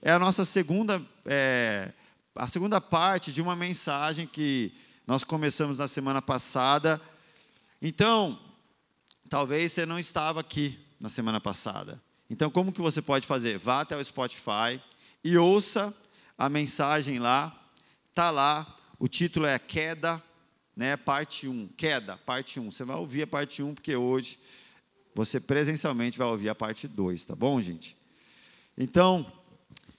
é a nossa segunda, é, a segunda parte de uma mensagem que nós começamos na semana passada. Então, talvez você não estava aqui na semana passada. Então, como que você pode fazer? Vá até o Spotify e ouça a mensagem lá. Tá lá. O título é Queda, né, parte 1. Queda, parte 1. Você vai ouvir a parte 1 porque hoje você presencialmente vai ouvir a parte 2, tá bom, gente? Então,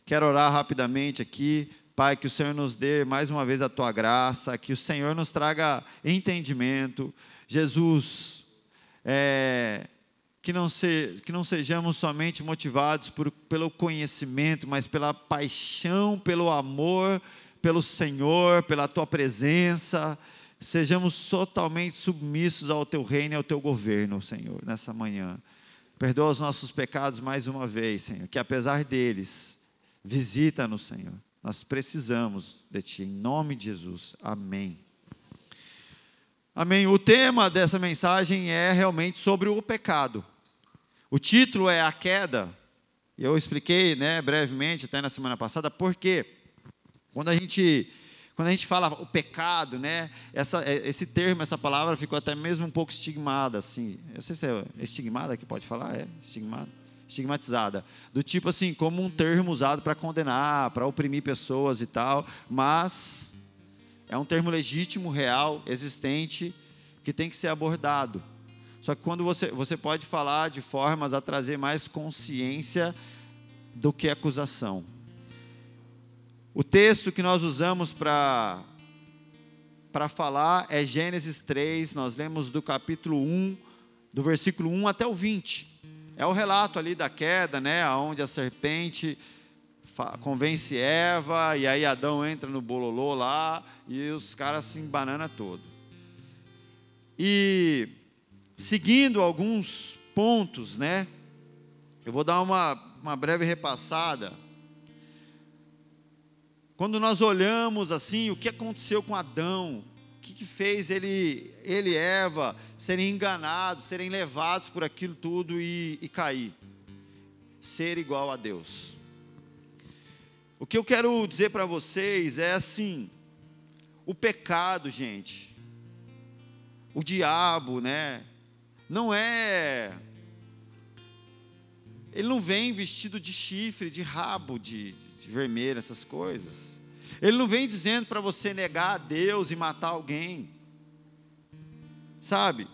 quero orar rapidamente aqui. Pai, que o Senhor nos dê mais uma vez a tua graça, que o Senhor nos traga entendimento. Jesus, é, que, não se, que não sejamos somente motivados por, pelo conhecimento, mas pela paixão, pelo amor, pelo Senhor, pela tua presença. Sejamos totalmente submissos ao teu reino e ao teu governo, Senhor, nessa manhã. Perdoa os nossos pecados mais uma vez, Senhor, que apesar deles, visita-nos, Senhor. Nós precisamos de Ti, em nome de Jesus. Amém. Amém. O tema dessa mensagem é realmente sobre o pecado. O título é A Queda. Eu expliquei, né, brevemente, até na semana passada, porque quando a gente quando a gente fala o pecado, né, essa, é, esse termo, essa palavra ficou até mesmo um pouco estigmada, assim. Eu sei se é estigmada que pode falar, é estigmada, estigmatizada, do tipo assim, como um termo usado para condenar, para oprimir pessoas e tal, mas é um termo legítimo, real, existente, que tem que ser abordado. Só que quando você, você pode falar de formas a trazer mais consciência do que acusação. O texto que nós usamos para para falar é Gênesis 3, nós lemos do capítulo 1, do versículo 1 até o 20. É o relato ali da queda, né, aonde a serpente convence Eva e aí Adão entra no bololô lá e os caras se embanana todo. E seguindo alguns pontos, né? Eu vou dar uma, uma breve repassada quando nós olhamos assim, o que aconteceu com Adão, que, que fez ele, ele e Eva serem enganados, serem levados por aquilo tudo e, e cair? Ser igual a Deus. O que eu quero dizer para vocês é assim: o pecado, gente, o diabo, né? Não é. Ele não vem vestido de chifre, de rabo, de, de vermelho, essas coisas. Ele não vem dizendo para você negar a Deus e matar alguém. Sabe?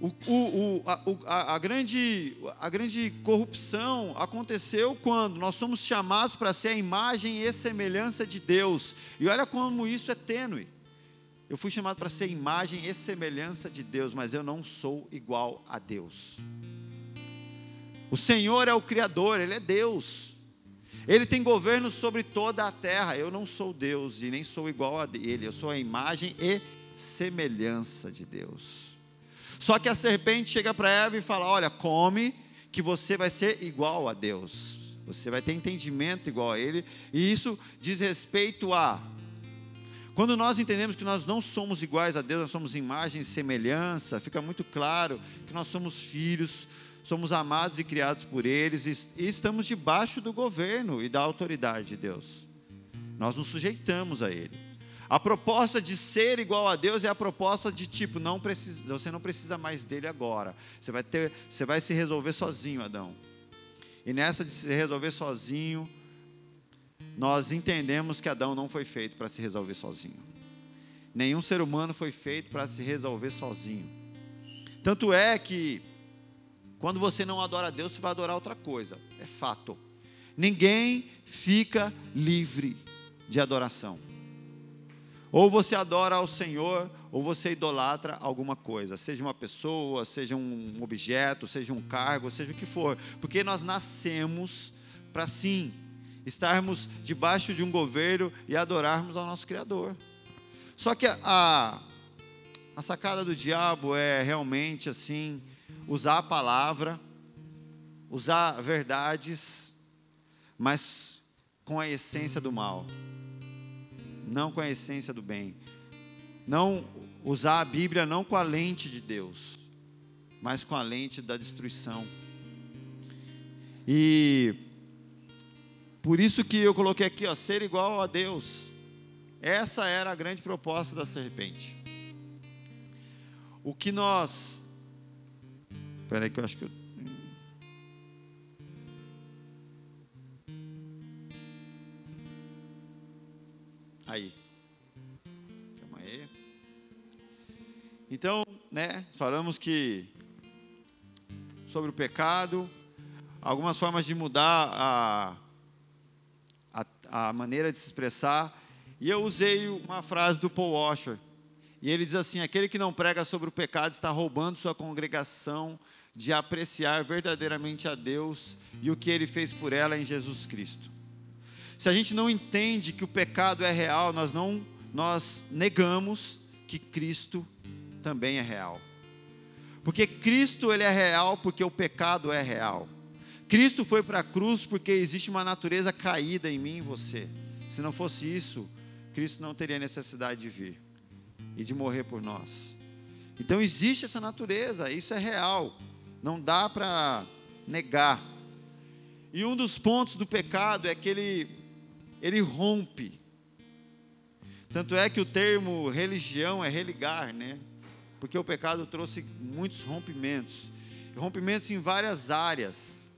O, o, o, a, a, grande, a grande corrupção aconteceu quando nós somos chamados para ser a imagem e semelhança de Deus. E olha como isso é tênue. Eu fui chamado para ser imagem e semelhança de Deus, mas eu não sou igual a Deus. O Senhor é o Criador, Ele é Deus. Ele tem governo sobre toda a terra. Eu não sou Deus e nem sou igual a Ele. Eu sou a imagem e semelhança de Deus. Só que a serpente chega para Eva e fala: Olha, come, que você vai ser igual a Deus. Você vai ter entendimento igual a Ele. E isso diz respeito a. Quando nós entendemos que nós não somos iguais a Deus, nós somos imagem e semelhança, fica muito claro que nós somos filhos, somos amados e criados por eles e estamos debaixo do governo e da autoridade de Deus. Nós nos sujeitamos a Ele. A proposta de ser igual a Deus é a proposta de tipo, não precisa, você não precisa mais dele agora. Você vai ter, você vai se resolver sozinho, Adão. E nessa de se resolver sozinho, nós entendemos que Adão não foi feito para se resolver sozinho. Nenhum ser humano foi feito para se resolver sozinho. Tanto é que quando você não adora a Deus, você vai adorar outra coisa. É fato. Ninguém fica livre de adoração. Ou você adora ao Senhor, ou você idolatra alguma coisa, seja uma pessoa, seja um objeto, seja um cargo, seja o que for, porque nós nascemos para sim estarmos debaixo de um governo e adorarmos ao nosso Criador. Só que a, a sacada do diabo é realmente assim usar a palavra, usar verdades, mas com a essência do mal, não com a essência do bem. Não usar a Bíblia não com a lente de Deus, mas com a lente da destruição. E Por isso que eu coloquei aqui, ó, ser igual a Deus. Essa era a grande proposta da serpente. O que nós. Espera que eu acho que eu. Aí. Calma aí. Então, né, falamos que sobre o pecado, algumas formas de mudar a, a, a maneira de se expressar, e eu usei uma frase do Paul Washer, e ele diz assim: aquele que não prega sobre o pecado está roubando sua congregação de apreciar verdadeiramente a Deus e o que ele fez por ela em Jesus Cristo. Se a gente não entende que o pecado é real, nós não nós negamos que Cristo também é real. Porque Cristo ele é real porque o pecado é real. Cristo foi para a cruz porque existe uma natureza caída em mim e você. Se não fosse isso, Cristo não teria necessidade de vir e de morrer por nós. Então existe essa natureza, isso é real. Não dá para negar. E um dos pontos do pecado é que ele ele rompe. Tanto é que o termo religião é religar, né? Porque o pecado trouxe muitos rompimentos. Rompimentos em várias áreas.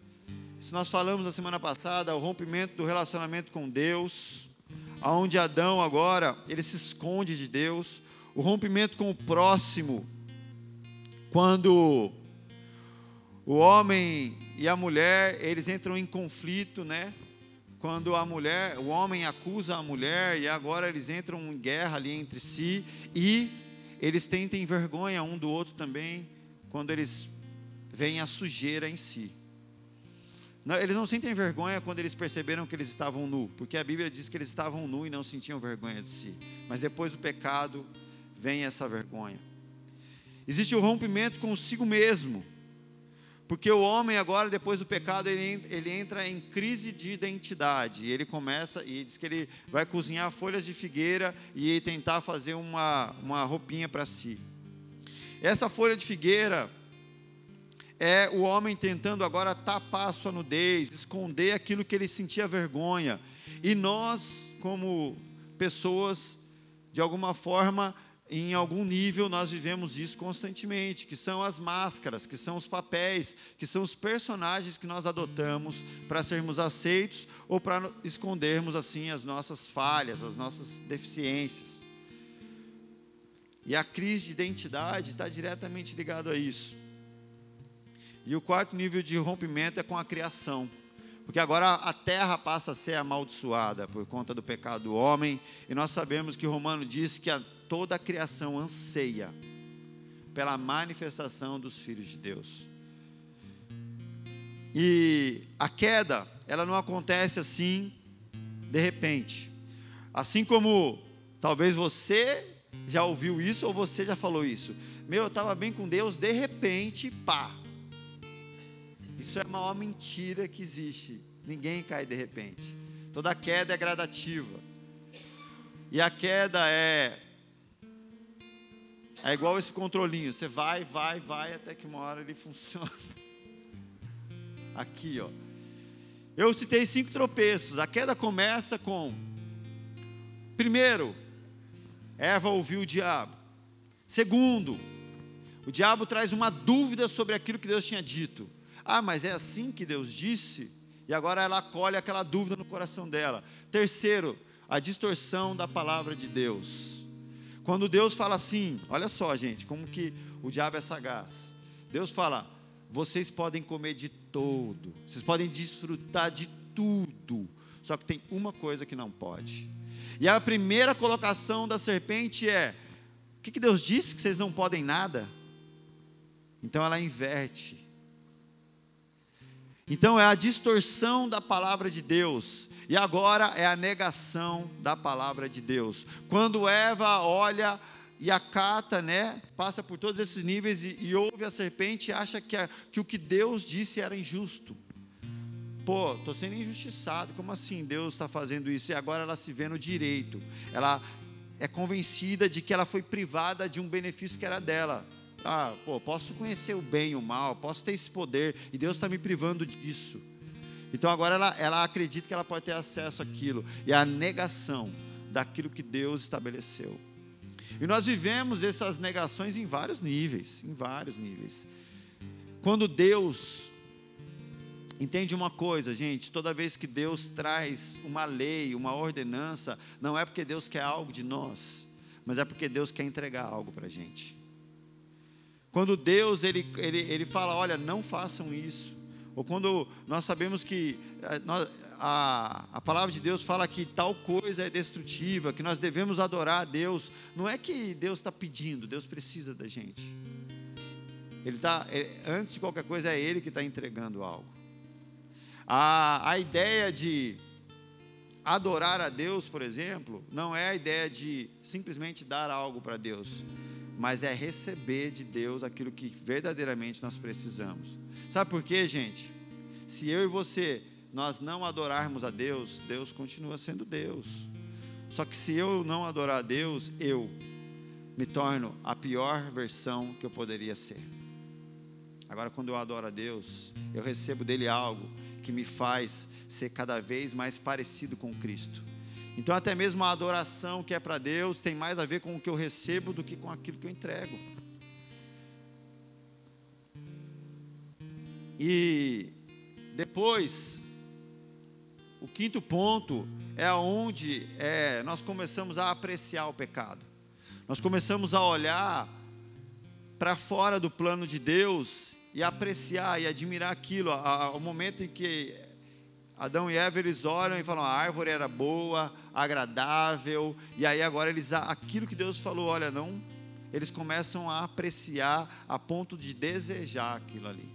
Se nós falamos na semana passada, o rompimento do relacionamento com Deus, aonde Adão agora, ele se esconde de Deus, o rompimento com o próximo, quando o homem e a mulher, eles entram em conflito, né? quando a mulher, o homem acusa a mulher e agora eles entram em guerra ali entre si e eles tentem vergonha um do outro também quando eles veem a sujeira em si. Não, eles não sentem vergonha quando eles perceberam que eles estavam nu, porque a Bíblia diz que eles estavam nu e não sentiam vergonha de si. Mas depois do pecado vem essa vergonha. Existe o rompimento consigo mesmo. Porque o homem agora, depois do pecado, ele, ele entra em crise de identidade. E ele começa, e diz que ele vai cozinhar folhas de figueira e tentar fazer uma, uma roupinha para si. Essa folha de figueira é o homem tentando agora tapar a sua nudez, esconder aquilo que ele sentia vergonha. E nós, como pessoas, de alguma forma, em algum nível nós vivemos isso constantemente, que são as máscaras, que são os papéis, que são os personagens que nós adotamos para sermos aceitos ou para escondermos assim as nossas falhas, as nossas deficiências. E a crise de identidade está diretamente ligado a isso. E o quarto nível de rompimento é com a criação. Porque agora a terra passa a ser amaldiçoada por conta do pecado do homem, e nós sabemos que Romano diz que a toda a criação anseia pela manifestação dos filhos de Deus. E a queda, ela não acontece assim de repente. Assim como talvez você já ouviu isso ou você já falou isso. Meu, eu estava bem com Deus, de repente, pá. Isso é a maior mentira que existe. Ninguém cai de repente. Toda queda é gradativa. E a queda é é igual esse controlinho, você vai, vai, vai até que uma hora ele funciona. Aqui, ó. Eu citei cinco tropeços. A queda começa com primeiro, Eva ouviu o diabo. Segundo, o diabo traz uma dúvida sobre aquilo que Deus tinha dito. Ah, mas é assim que Deus disse? E agora ela acolhe aquela dúvida no coração dela. Terceiro, a distorção da palavra de Deus. Quando Deus fala assim, olha só, gente, como que o diabo é sagaz. Deus fala: vocês podem comer de todo, vocês podem desfrutar de tudo, só que tem uma coisa que não pode. E a primeira colocação da serpente é: o que, que Deus disse que vocês não podem nada? Então ela inverte. Então é a distorção da palavra de Deus. E agora é a negação da palavra de Deus. Quando Eva olha e acata, né, passa por todos esses níveis e, e ouve a serpente e acha que, a, que o que Deus disse era injusto. Pô, estou sendo injustiçado, como assim Deus está fazendo isso? E agora ela se vê no direito, ela é convencida de que ela foi privada de um benefício que era dela. Ah, pô, posso conhecer o bem e o mal, posso ter esse poder, e Deus está me privando disso. Então agora ela, ela acredita que ela pode ter acesso àquilo. E a negação daquilo que Deus estabeleceu. E nós vivemos essas negações em vários níveis, em vários níveis. Quando Deus entende uma coisa, gente, toda vez que Deus traz uma lei, uma ordenança, não é porque Deus quer algo de nós, mas é porque Deus quer entregar algo para a gente. Quando Deus ele, ele, ele fala, olha, não façam isso, ou quando nós sabemos que eh, a, a palavra de Deus fala que tal coisa é destrutiva, que nós devemos adorar a Deus, não é que Deus está pedindo, Deus precisa da gente. Ele tá, é, antes de qualquer coisa, é Ele que está entregando algo. A, a ideia de adorar a Deus, por exemplo, não é a ideia de simplesmente dar algo para Deus, mas é receber de Deus aquilo que verdadeiramente nós precisamos. Sabe por quê, gente? Se eu e você nós não adorarmos a Deus, Deus continua sendo Deus. Só que se eu não adorar a Deus, eu me torno a pior versão que eu poderia ser. Agora, quando eu adoro a Deus, eu recebo dele algo que me faz ser cada vez mais parecido com Cristo. Então, até mesmo a adoração que é para Deus tem mais a ver com o que eu recebo do que com aquilo que eu entrego. E depois, o quinto ponto é onde é, nós começamos a apreciar o pecado. Nós começamos a olhar para fora do plano de Deus e apreciar e admirar aquilo. O momento em que Adão e Eva eles olham e falam: a árvore era boa, agradável, e aí agora eles aquilo que Deus falou, olha, não, eles começam a apreciar a ponto de desejar aquilo ali.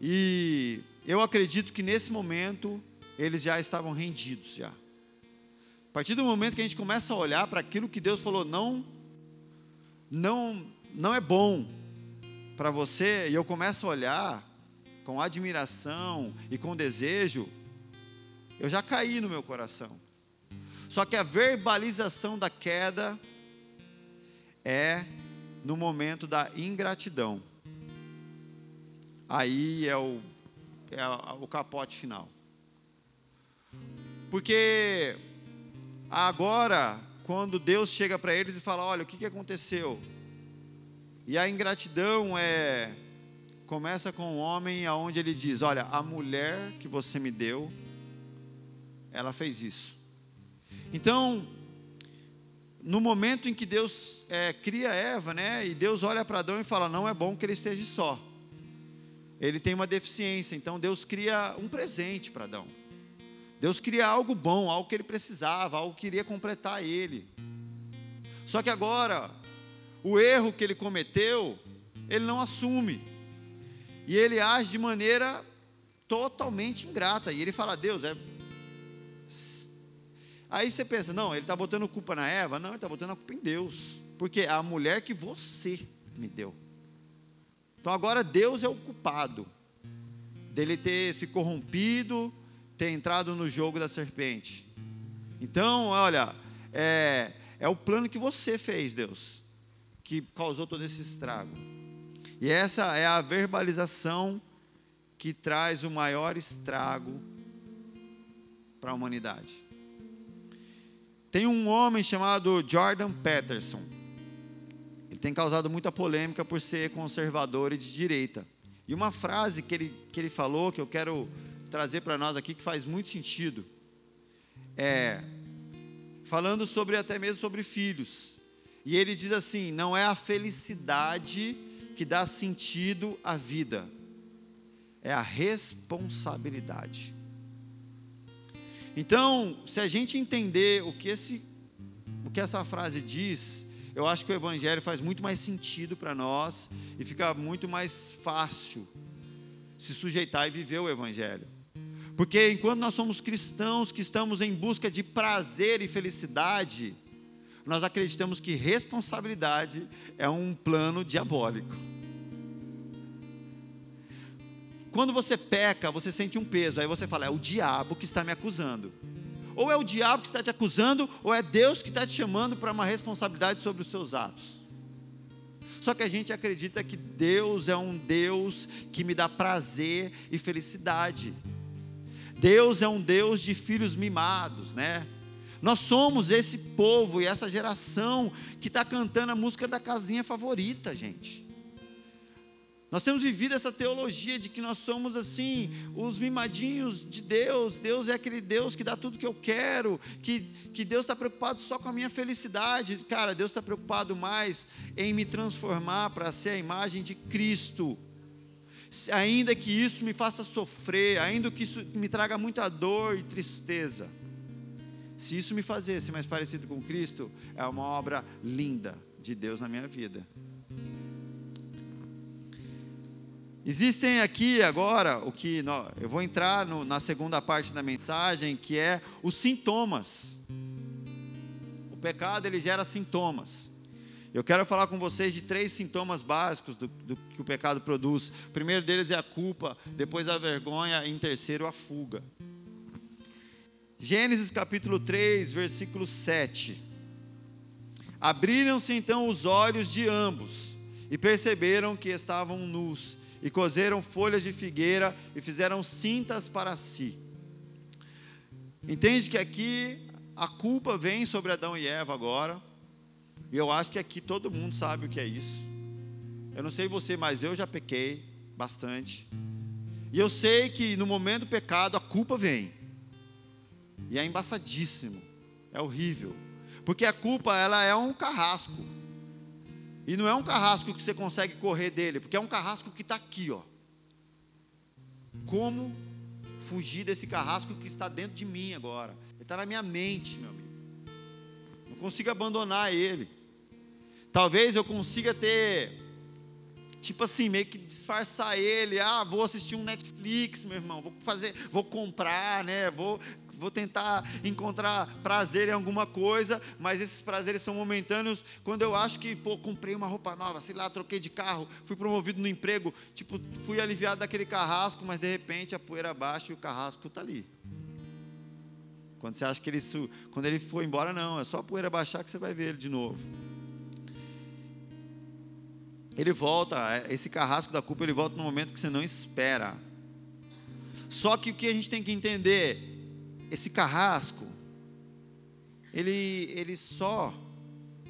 E eu acredito que nesse momento eles já estavam rendidos já. A partir do momento que a gente começa a olhar para aquilo que Deus falou, não, não, não é bom para você, e eu começo a olhar com admiração e com desejo, eu já caí no meu coração. Só que a verbalização da queda é no momento da ingratidão. Aí é o, é o capote final. Porque agora, quando Deus chega para eles e fala: Olha, o que, que aconteceu? E a ingratidão é começa com o um homem aonde ele diz: "Olha, a mulher que você me deu, ela fez isso". Então, no momento em que Deus é, cria Eva, né, e Deus olha para Adão e fala: "Não é bom que ele esteja só". Ele tem uma deficiência, então Deus cria um presente para Adão. Deus cria algo bom, algo que ele precisava, algo que iria completar ele. Só que agora, o erro que ele cometeu, ele não assume. E ele age de maneira totalmente ingrata. E ele fala: Deus, é. Aí você pensa: não, ele está botando culpa na Eva? Não, ele está botando a culpa em Deus. Porque é a mulher que você me deu. Então agora Deus é o culpado dele ter se corrompido, ter entrado no jogo da serpente. Então, olha, é, é o plano que você fez, Deus, que causou todo esse estrago. E essa é a verbalização que traz o maior estrago para a humanidade. Tem um homem chamado Jordan Peterson. Ele tem causado muita polêmica por ser conservador e de direita. E uma frase que ele, que ele falou, que eu quero trazer para nós aqui, que faz muito sentido, é falando sobre até mesmo sobre filhos. E ele diz assim: não é a felicidade que dá sentido à vida é a responsabilidade. Então, se a gente entender o que, esse, o que essa frase diz, eu acho que o Evangelho faz muito mais sentido para nós e fica muito mais fácil se sujeitar e viver o Evangelho. Porque enquanto nós somos cristãos que estamos em busca de prazer e felicidade, nós acreditamos que responsabilidade é um plano diabólico. Quando você peca, você sente um peso, aí você fala, é o diabo que está me acusando. Ou é o diabo que está te acusando, ou é Deus que está te chamando para uma responsabilidade sobre os seus atos. Só que a gente acredita que Deus é um Deus que me dá prazer e felicidade. Deus é um Deus de filhos mimados, né? Nós somos esse povo e essa geração que está cantando a música da casinha favorita, gente. Nós temos vivido essa teologia de que nós somos assim, os mimadinhos de Deus. Deus é aquele Deus que dá tudo que eu quero, que, que Deus está preocupado só com a minha felicidade. Cara, Deus está preocupado mais em me transformar para ser a imagem de Cristo. Ainda que isso me faça sofrer, ainda que isso me traga muita dor e tristeza. Se isso me fazer ser mais parecido com Cristo, é uma obra linda de Deus na minha vida. Existem aqui agora o que eu vou entrar no, na segunda parte da mensagem, que é os sintomas. O pecado ele gera sintomas. Eu quero falar com vocês de três sintomas básicos do, do que o pecado produz. O primeiro deles é a culpa, depois a vergonha e em terceiro a fuga. Gênesis capítulo 3, versículo 7. Abriram-se então os olhos de ambos e perceberam que estavam nus e cozeram folhas de figueira e fizeram cintas para si. Entende que aqui a culpa vem sobre Adão e Eva agora, e eu acho que aqui todo mundo sabe o que é isso. Eu não sei você, mas eu já pequei bastante. E eu sei que no momento do pecado a culpa vem. E é embaçadíssimo. É horrível. Porque a culpa ela é um carrasco. E não é um carrasco que você consegue correr dele, porque é um carrasco que está aqui, ó. Como fugir desse carrasco que está dentro de mim agora? Ele está na minha mente, meu amigo. Não consigo abandonar ele. Talvez eu consiga ter, tipo assim, meio que disfarçar ele. Ah, vou assistir um Netflix, meu irmão. Vou fazer, vou comprar, né? Vou vou tentar encontrar prazer em alguma coisa, mas esses prazeres são momentâneos. Quando eu acho que, pô, comprei uma roupa nova, sei lá, troquei de carro, fui promovido no emprego, tipo, fui aliviado daquele carrasco, mas de repente a poeira baixa e o carrasco está ali. Quando você acha que ele, quando ele for embora, não, é só a poeira baixar que você vai ver ele de novo. Ele volta, é, esse carrasco da culpa, ele volta no momento que você não espera. Só que o que a gente tem que entender esse carrasco, ele, ele só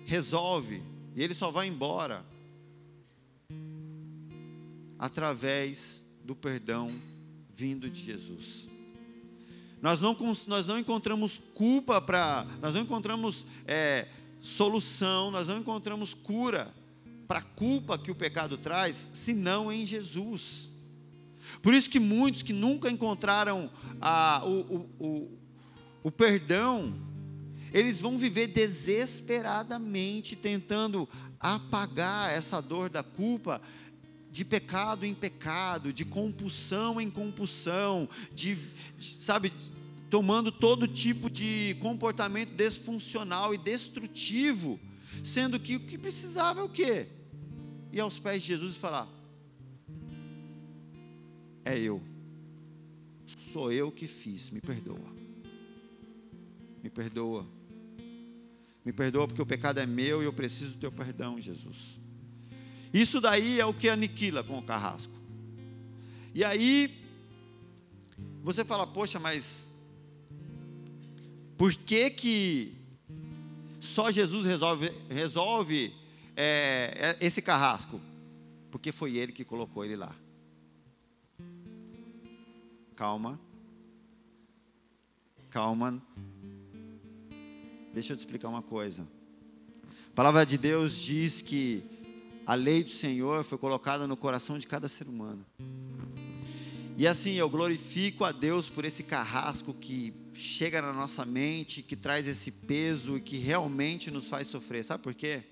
resolve e ele só vai embora através do perdão vindo de Jesus. Nós não, nós não encontramos culpa para, nós não encontramos é, solução, nós não encontramos cura para a culpa que o pecado traz, senão em Jesus. Por isso que muitos que nunca encontraram o, o, o, o perdão, eles vão viver desesperadamente tentando apagar essa dor da culpa de pecado em pecado, de compulsão em compulsão, de, de, sabe, tomando todo tipo de comportamento desfuncional e destrutivo, sendo que o que precisava é o quê? Ir aos pés de Jesus e falar: é eu. Sou eu que fiz, me perdoa. Me perdoa. Me perdoa porque o pecado é meu e eu preciso do teu perdão, Jesus. Isso daí é o que aniquila com o carrasco. E aí, você fala, poxa, mas por que que só Jesus resolve, resolve é, esse carrasco? Porque foi Ele que colocou ele lá calma. Calma. Deixa eu te explicar uma coisa. A palavra de Deus diz que a lei do Senhor foi colocada no coração de cada ser humano. E assim, eu glorifico a Deus por esse carrasco que chega na nossa mente, que traz esse peso e que realmente nos faz sofrer. Sabe por quê?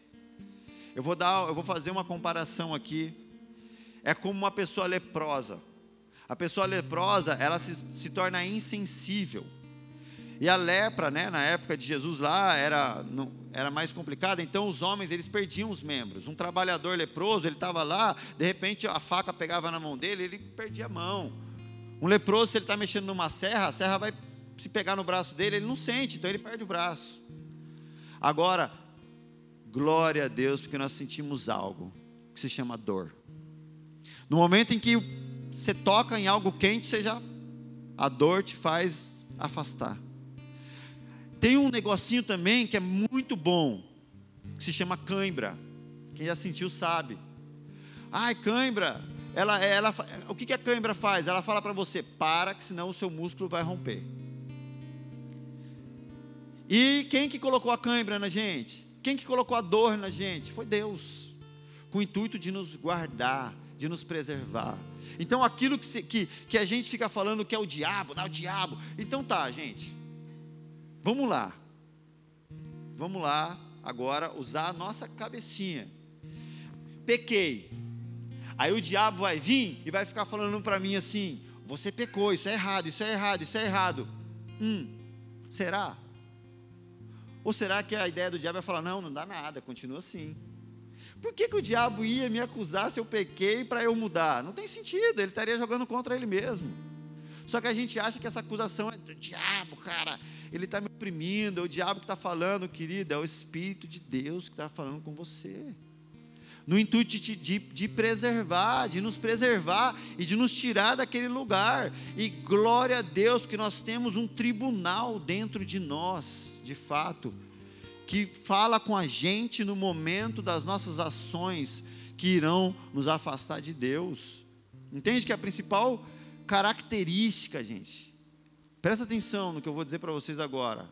Eu vou dar, eu vou fazer uma comparação aqui. É como uma pessoa leprosa. A pessoa leprosa, ela se, se torna insensível. E a lepra, né, na época de Jesus lá, era, não, era mais complicada, então os homens, eles perdiam os membros. Um trabalhador leproso, ele estava lá, de repente a faca pegava na mão dele, ele perdia a mão. Um leproso, se ele está mexendo numa serra, a serra vai se pegar no braço dele, ele não sente, então ele perde o braço. Agora, glória a Deus, porque nós sentimos algo que se chama dor. No momento em que você toca em algo quente, você já A dor te faz afastar. Tem um negocinho também que é muito bom, que se chama cãibra. Quem já sentiu sabe. Ai, cãibra. Ela, ela, o que, que a cãibra faz? Ela fala para você: para, que senão o seu músculo vai romper. E quem que colocou a cãibra na gente? Quem que colocou a dor na gente? Foi Deus, com o intuito de nos guardar, de nos preservar. Então aquilo que, se, que, que a gente fica falando que é o diabo, dá o diabo. Então tá, gente. Vamos lá. Vamos lá agora usar a nossa cabecinha. Pequei. Aí o diabo vai vir e vai ficar falando para mim assim: você pecou, isso é errado, isso é errado, isso é errado. Hum, será? Ou será que a ideia do diabo é falar: não, não dá nada, continua assim? Por que, que o diabo ia me acusar se eu pequei para eu mudar? Não tem sentido, ele estaria jogando contra ele mesmo. Só que a gente acha que essa acusação é do diabo, cara, ele está me oprimindo, é o diabo que está falando, querido, é o Espírito de Deus que está falando com você. No intuito de, de, de preservar, de nos preservar e de nos tirar daquele lugar. E glória a Deus que nós temos um tribunal dentro de nós de fato, que fala com a gente no momento das nossas ações que irão nos afastar de Deus. Entende que a principal característica, gente, presta atenção no que eu vou dizer para vocês agora.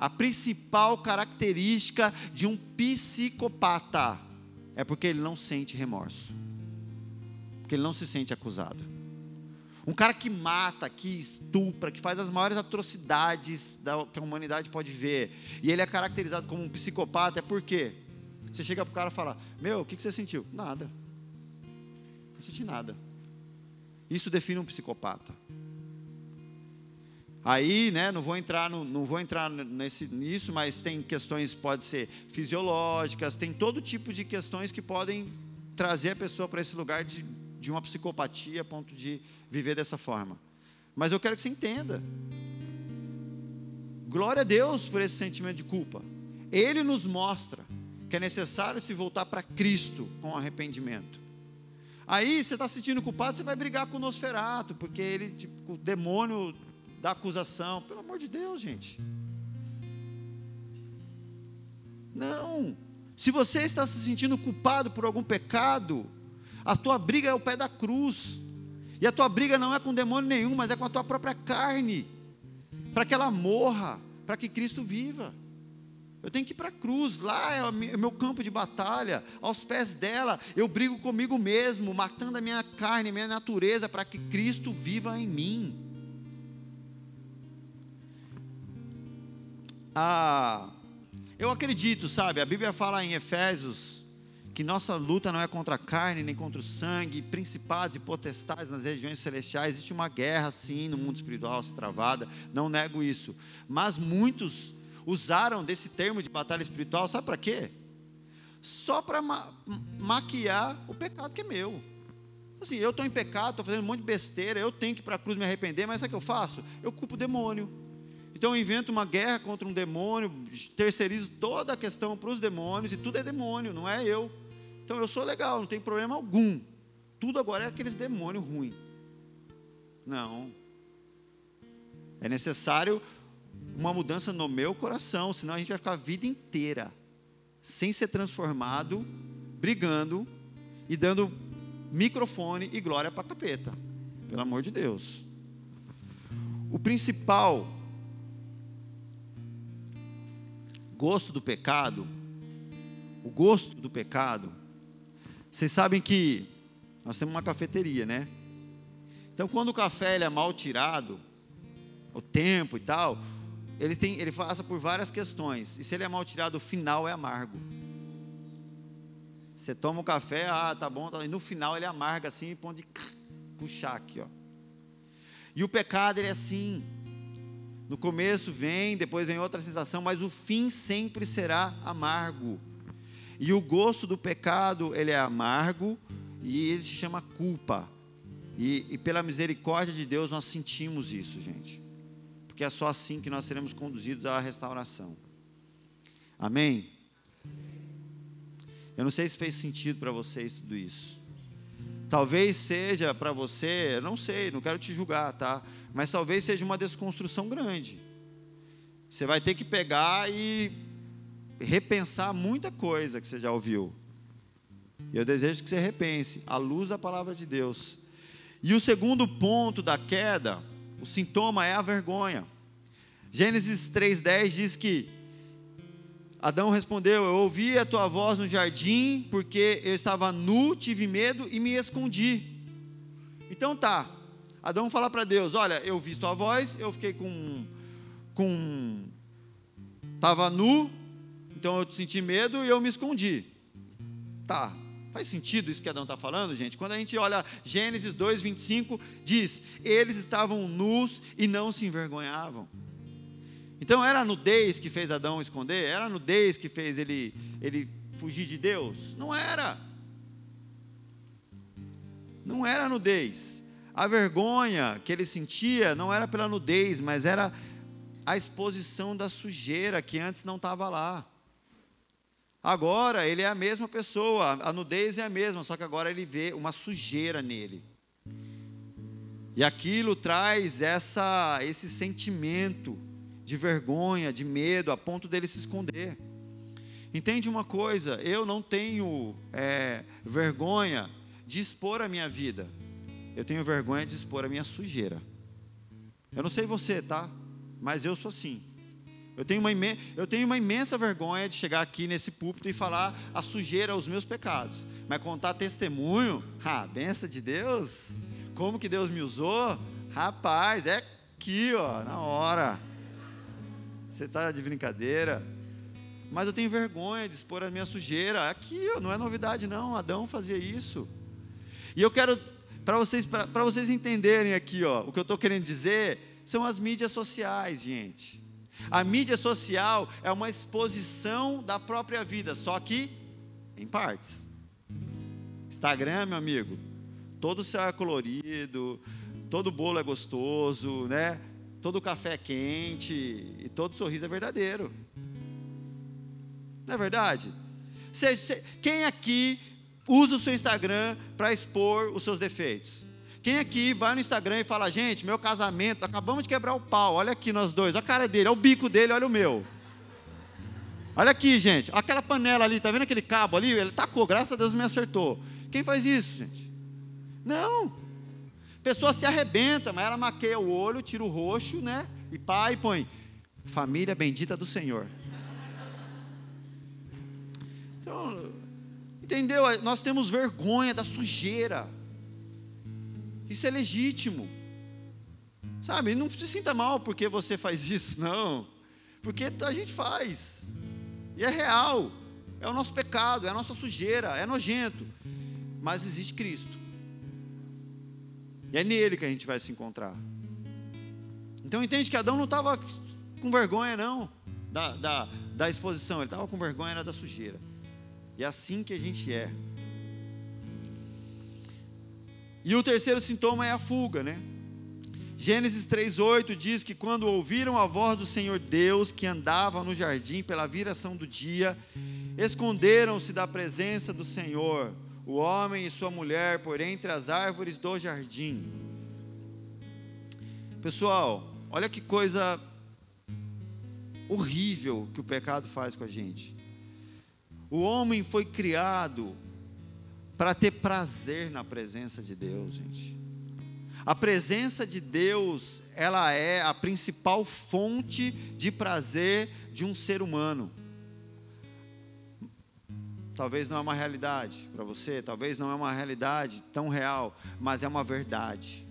A principal característica de um psicopata é porque ele não sente remorso, porque ele não se sente acusado. Um cara que mata, que estupra, que faz as maiores atrocidades da, que a humanidade pode ver. E ele é caracterizado como um psicopata, é por quê? Você chega para o cara e fala: Meu, o que, que você sentiu? Nada. Não senti nada. Isso define um psicopata. Aí, né, não vou entrar, no, não vou entrar nesse, nisso, mas tem questões, pode ser fisiológicas, tem todo tipo de questões que podem trazer a pessoa para esse lugar de de uma psicopatia a ponto de viver dessa forma. Mas eu quero que você entenda. Glória a Deus por esse sentimento de culpa. Ele nos mostra que é necessário se voltar para Cristo com arrependimento. Aí você está se sentindo culpado, você vai brigar com o Nosferato, porque ele, tipo, o demônio da acusação. Pelo amor de Deus, gente. Não. Se você está se sentindo culpado por algum pecado, a tua briga é o pé da cruz. E a tua briga não é com demônio nenhum, mas é com a tua própria carne. Para que ela morra, para que Cristo viva. Eu tenho que ir para a cruz, lá é o meu campo de batalha, aos pés dela, eu brigo comigo mesmo, matando a minha carne, a minha natureza, para que Cristo viva em mim. Ah, eu acredito, sabe, a Bíblia fala em Efésios que nossa luta não é contra a carne, nem contra o sangue, principados e potestades nas regiões celestiais. Existe uma guerra, sim, no mundo espiritual, se travada, não nego isso. Mas muitos usaram desse termo de batalha espiritual, sabe para quê? Só para ma maquiar o pecado que é meu. Assim, eu estou em pecado, estou fazendo um monte de besteira, eu tenho que ir para a cruz me arrepender, mas sabe o que eu faço? Eu culpo o demônio. Então eu invento uma guerra contra um demônio, terceirizo toda a questão para os demônios, e tudo é demônio, não é eu. Então eu sou legal, não tem problema algum. Tudo agora é aqueles demônios ruins. Não. É necessário uma mudança no meu coração, senão a gente vai ficar a vida inteira sem ser transformado, brigando e dando microfone e glória para capeta. Pelo amor de Deus. O principal gosto do pecado, o gosto do pecado vocês sabem que nós temos uma cafeteria, né? Então, quando o café ele é mal tirado, o tempo e tal, ele, tem, ele passa por várias questões. E se ele é mal tirado, o final é amargo. Você toma o café, ah, tá bom, tá, e no final ele amarga assim, ponto de puxar aqui, ó. E o pecado ele é assim. No começo vem, depois vem outra sensação, mas o fim sempre será amargo. E o gosto do pecado, ele é amargo e ele se chama culpa. E, e pela misericórdia de Deus nós sentimos isso, gente. Porque é só assim que nós seremos conduzidos à restauração. Amém? Eu não sei se fez sentido para vocês tudo isso. Talvez seja para você, eu não sei, não quero te julgar, tá? Mas talvez seja uma desconstrução grande. Você vai ter que pegar e repensar muita coisa que você já ouviu. E eu desejo que você repense, à luz da palavra de Deus. E o segundo ponto da queda, o sintoma é a vergonha. Gênesis 3,10 diz que Adão respondeu: Eu ouvi a tua voz no jardim, porque eu estava nu, tive medo e me escondi. Então tá. Adão fala para Deus: Olha, eu vi tua voz, eu fiquei com. com estava nu, então eu senti medo e eu me escondi. Tá, Faz sentido isso que Adão está falando, gente? Quando a gente olha Gênesis 2, 25, diz: Eles estavam nus e não se envergonhavam. Então era a nudez que fez Adão esconder? Era a nudez que fez ele, ele fugir de Deus? Não era. Não era a nudez. A vergonha que ele sentia não era pela nudez, mas era a exposição da sujeira que antes não estava lá. Agora ele é a mesma pessoa, a nudez é a mesma, só que agora ele vê uma sujeira nele. E aquilo traz essa, esse sentimento de vergonha, de medo, a ponto dele se esconder. Entende uma coisa? Eu não tenho é, vergonha de expor a minha vida. Eu tenho vergonha de expor a minha sujeira. Eu não sei você, tá? Mas eu sou assim. Eu tenho, uma imensa, eu tenho uma imensa vergonha de chegar aqui nesse púlpito e falar a sujeira aos meus pecados. Mas contar testemunho, ah, benção de Deus, como que Deus me usou, rapaz, é aqui, ó, na hora. Você está de brincadeira. Mas eu tenho vergonha de expor a minha sujeira. Aqui, ó, não é novidade, não. Adão fazia isso. E eu quero, para vocês, vocês entenderem aqui, ó, o que eu estou querendo dizer, são as mídias sociais, gente. A mídia social é uma exposição da própria vida, só que em partes. Instagram, meu amigo, todo céu é colorido, todo bolo é gostoso, né? Todo café é quente e todo sorriso é verdadeiro. Não é verdade? quem aqui usa o seu Instagram para expor os seus defeitos? Quem aqui vai no Instagram e fala, gente, meu casamento, acabamos de quebrar o pau, olha aqui nós dois, olha a cara dele, olha o bico dele, olha o meu. Olha aqui, gente, aquela panela ali, tá vendo aquele cabo ali? Ele tacou, graças a Deus me acertou. Quem faz isso, gente? Não. Pessoa se arrebenta, mas ela maqueia o olho, tira o roxo, né? E pai põe família bendita do Senhor. Então, entendeu? Nós temos vergonha da sujeira. Isso é legítimo. Sabe? Não se sinta mal porque você faz isso, não. Porque a gente faz. E é real. É o nosso pecado, é a nossa sujeira, é nojento. Mas existe Cristo. E é nele que a gente vai se encontrar. Então entende que Adão não estava com vergonha, não, da, da, da exposição. Ele estava com vergonha da sujeira. E é assim que a gente é. E o terceiro sintoma é a fuga, né? Gênesis 3:8 diz que quando ouviram a voz do Senhor Deus que andava no jardim pela viração do dia, esconderam-se da presença do Senhor, o homem e sua mulher por entre as árvores do jardim. Pessoal, olha que coisa horrível que o pecado faz com a gente. O homem foi criado para ter prazer na presença de Deus, gente. A presença de Deus, ela é a principal fonte de prazer de um ser humano. Talvez não é uma realidade para você, talvez não é uma realidade tão real, mas é uma verdade.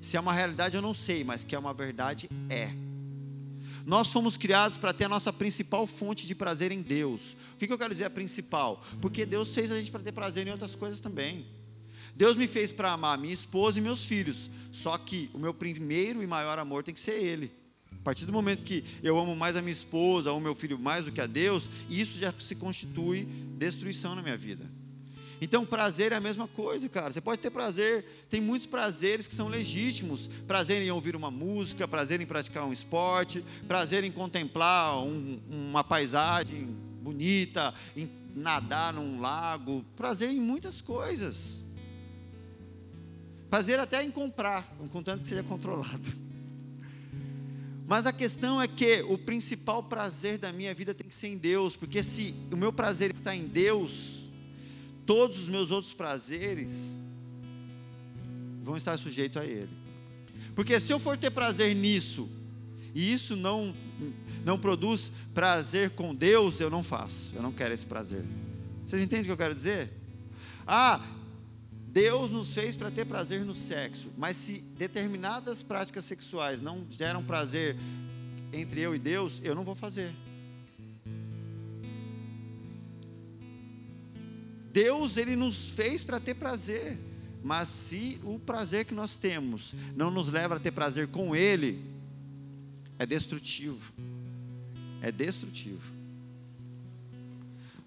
Se é uma realidade, eu não sei, mas que é uma verdade, é. Nós fomos criados para ter a nossa principal fonte de prazer em Deus. O que, que eu quero dizer a principal? Porque Deus fez a gente para ter prazer em outras coisas também. Deus me fez para amar minha esposa e meus filhos. Só que o meu primeiro e maior amor tem que ser Ele. A partir do momento que eu amo mais a minha esposa ou meu filho mais do que a Deus, isso já se constitui destruição na minha vida. Então, prazer é a mesma coisa, cara. Você pode ter prazer, tem muitos prazeres que são legítimos: prazer em ouvir uma música, prazer em praticar um esporte, prazer em contemplar um, uma paisagem bonita, em nadar num lago, prazer em muitas coisas. Prazer até em comprar, contanto que seja controlado. Mas a questão é que o principal prazer da minha vida tem que ser em Deus, porque se o meu prazer está em Deus, todos os meus outros prazeres vão estar sujeitos a Ele. Porque se eu for ter prazer nisso, e isso não, não produz prazer com Deus, eu não faço, eu não quero esse prazer. Vocês entendem o que eu quero dizer? Ah, Deus nos fez para ter prazer no sexo, mas se determinadas práticas sexuais não geram prazer entre eu e Deus, eu não vou fazer. Deus ele nos fez para ter prazer, mas se o prazer que nós temos não nos leva a ter prazer com Ele, é destrutivo. É destrutivo.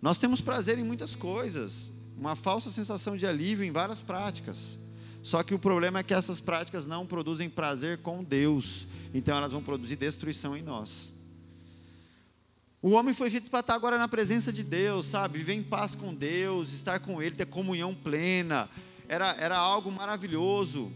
Nós temos prazer em muitas coisas, uma falsa sensação de alívio em várias práticas. Só que o problema é que essas práticas não produzem prazer com Deus, então elas vão produzir destruição em nós. O homem foi feito para estar agora na presença de Deus, sabe? Viver em paz com Deus, estar com Ele, ter comunhão plena. Era, era algo maravilhoso.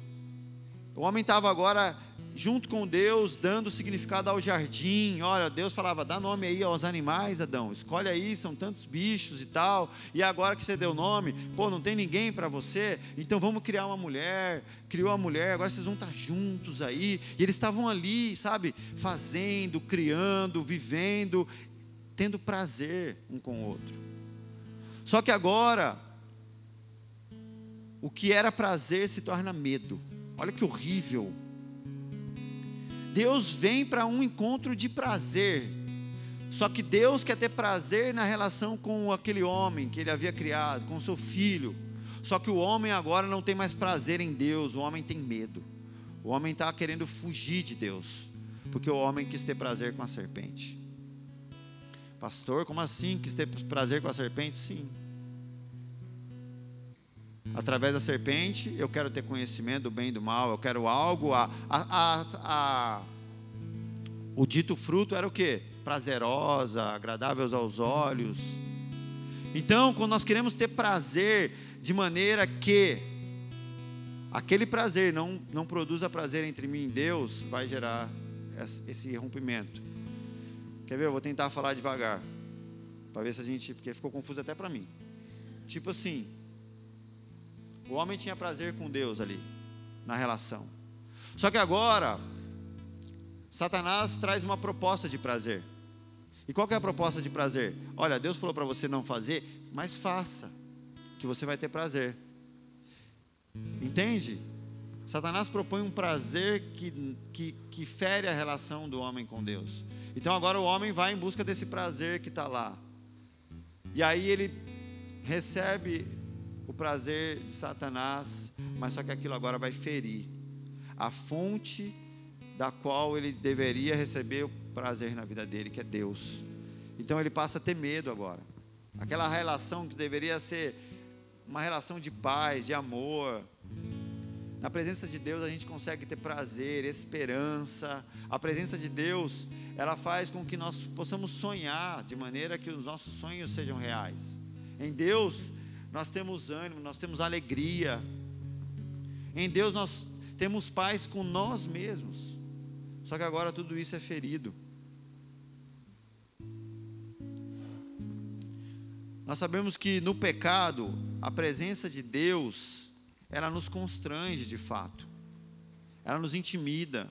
O homem estava agora junto com Deus, dando significado ao jardim. Olha, Deus falava: dá nome aí aos animais, Adão. Escolhe aí, são tantos bichos e tal. E agora que você deu nome, pô, não tem ninguém para você, então vamos criar uma mulher. Criou a mulher, agora vocês vão estar juntos aí. E eles estavam ali, sabe, fazendo, criando, vivendo tendo prazer um com o outro. Só que agora, o que era prazer se torna medo. Olha que horrível. Deus vem para um encontro de prazer. Só que Deus quer ter prazer na relação com aquele homem que ele havia criado, com seu filho. Só que o homem agora não tem mais prazer em Deus, o homem tem medo. O homem está querendo fugir de Deus, porque o homem quis ter prazer com a serpente. Pastor, como assim? Quis ter prazer com a serpente? Sim. Através da serpente, eu quero ter conhecimento do bem e do mal, eu quero algo. A, a, a, o dito fruto era o que? Prazerosa, agradável aos olhos. Então, quando nós queremos ter prazer de maneira que aquele prazer não, não produza prazer entre mim e Deus, vai gerar esse rompimento. Quer ver? Eu vou tentar falar devagar. Para ver se a gente. Porque ficou confuso até para mim. Tipo assim. O homem tinha prazer com Deus ali. Na relação. Só que agora. Satanás traz uma proposta de prazer. E qual é a proposta de prazer? Olha, Deus falou para você não fazer, mas faça, que você vai ter prazer. Entende? Satanás propõe um prazer que, que, que fere a relação do homem com Deus. Então agora o homem vai em busca desse prazer que está lá. E aí ele recebe o prazer de Satanás, mas só que aquilo agora vai ferir a fonte da qual ele deveria receber o prazer na vida dele, que é Deus. Então ele passa a ter medo agora. Aquela relação que deveria ser uma relação de paz, de amor, na presença de Deus a gente consegue ter prazer, esperança. A presença de Deus, ela faz com que nós possamos sonhar de maneira que os nossos sonhos sejam reais. Em Deus nós temos ânimo, nós temos alegria. Em Deus nós temos paz com nós mesmos. Só que agora tudo isso é ferido. Nós sabemos que no pecado, a presença de Deus ela nos constrange de fato, ela nos intimida.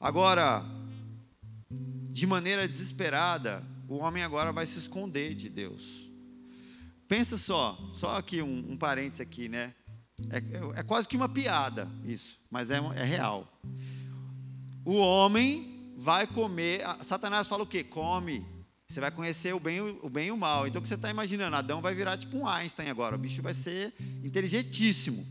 Agora, de maneira desesperada, o homem agora vai se esconder de Deus. Pensa só, só aqui um, um parênteses aqui, né? É, é, é, quase que uma piada isso, mas é, é real. O homem vai comer. Satanás fala o quê? Come você vai conhecer o bem, o bem e o mal. Então, o que você está imaginando? Adão vai virar tipo um Einstein agora. O bicho vai ser inteligentíssimo.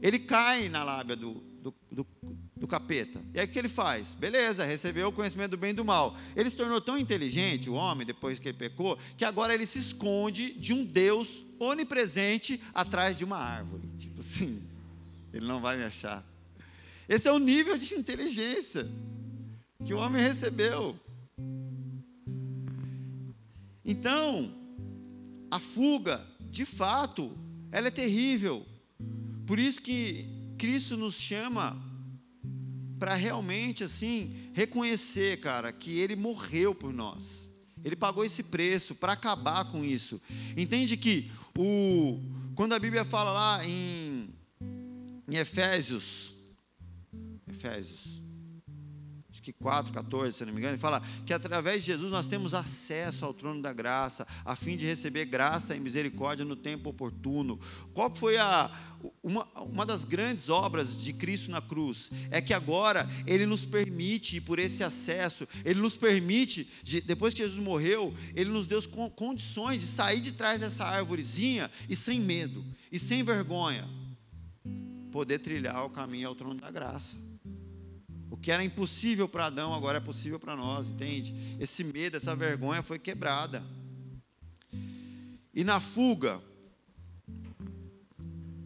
Ele cai na lábia do, do, do, do capeta. E aí, o que ele faz? Beleza, recebeu o conhecimento do bem e do mal. Ele se tornou tão inteligente, o homem, depois que ele pecou, que agora ele se esconde de um Deus onipresente atrás de uma árvore. Tipo assim, ele não vai me achar. Esse é o nível de inteligência que o homem recebeu. Então, a fuga, de fato, ela é terrível, Por isso que Cristo nos chama para realmente assim reconhecer, cara, que ele morreu por nós. Ele pagou esse preço para acabar com isso. Entende que o quando a Bíblia fala lá em, em Efésios Efésios que 4, 14, se não me engano, ele fala que através de Jesus nós temos acesso ao trono da graça, a fim de receber graça e misericórdia no tempo oportuno. Qual foi a, uma, uma das grandes obras de Cristo na cruz? É que agora Ele nos permite, por esse acesso, Ele nos permite, de, depois que Jesus morreu, Ele nos deu condições de sair de trás dessa árvorezinha e sem medo, e sem vergonha, poder trilhar o caminho ao trono da graça. Que era impossível para Adão agora é possível para nós, entende? Esse medo, essa vergonha foi quebrada. E na fuga,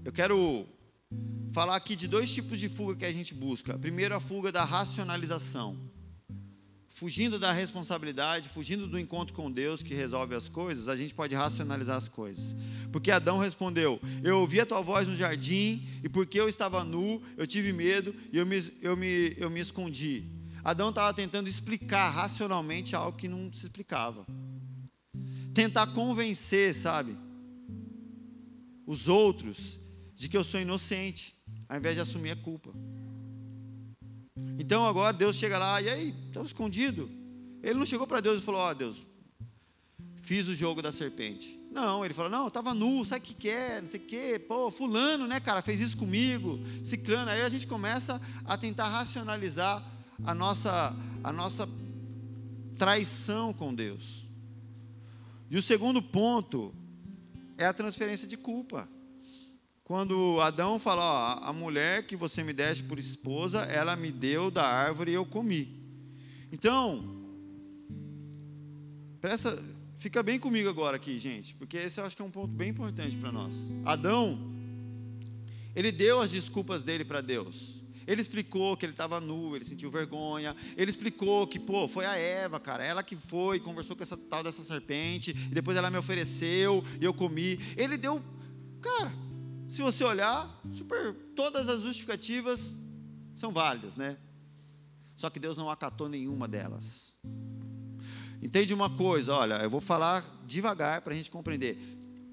eu quero falar aqui de dois tipos de fuga que a gente busca. Primeiro, a fuga da racionalização fugindo da responsabilidade, fugindo do encontro com Deus que resolve as coisas, a gente pode racionalizar as coisas. Porque Adão respondeu: Eu ouvi a tua voz no jardim, e porque eu estava nu, eu tive medo e eu me, eu me, eu me escondi. Adão estava tentando explicar racionalmente algo que não se explicava. Tentar convencer, sabe, os outros de que eu sou inocente, ao invés de assumir a culpa. Então agora Deus chega lá, e aí, estava escondido. Ele não chegou para Deus e falou: Ó oh, Deus, fiz o jogo da serpente. Não, ele falou: Não, estava nu, sabe o que, que é, não sei o que, pô, Fulano, né, cara, fez isso comigo, Ciclano. Aí a gente começa a tentar racionalizar a nossa, a nossa traição com Deus. E o segundo ponto é a transferência de culpa. Quando Adão fala, ó, a mulher que você me deste por esposa, ela me deu da árvore e eu comi. Então, presta, fica bem comigo agora aqui, gente, porque esse eu acho que é um ponto bem importante para nós. Adão, ele deu as desculpas dele para Deus. Ele explicou que ele estava nu, ele sentiu vergonha. Ele explicou que, pô, foi a Eva, cara, ela que foi, conversou com essa tal dessa serpente, e depois ela me ofereceu e eu comi. Ele deu, cara, se você olhar, super, todas as justificativas são válidas, né? Só que Deus não acatou nenhuma delas. Entende uma coisa, olha, eu vou falar devagar para a gente compreender.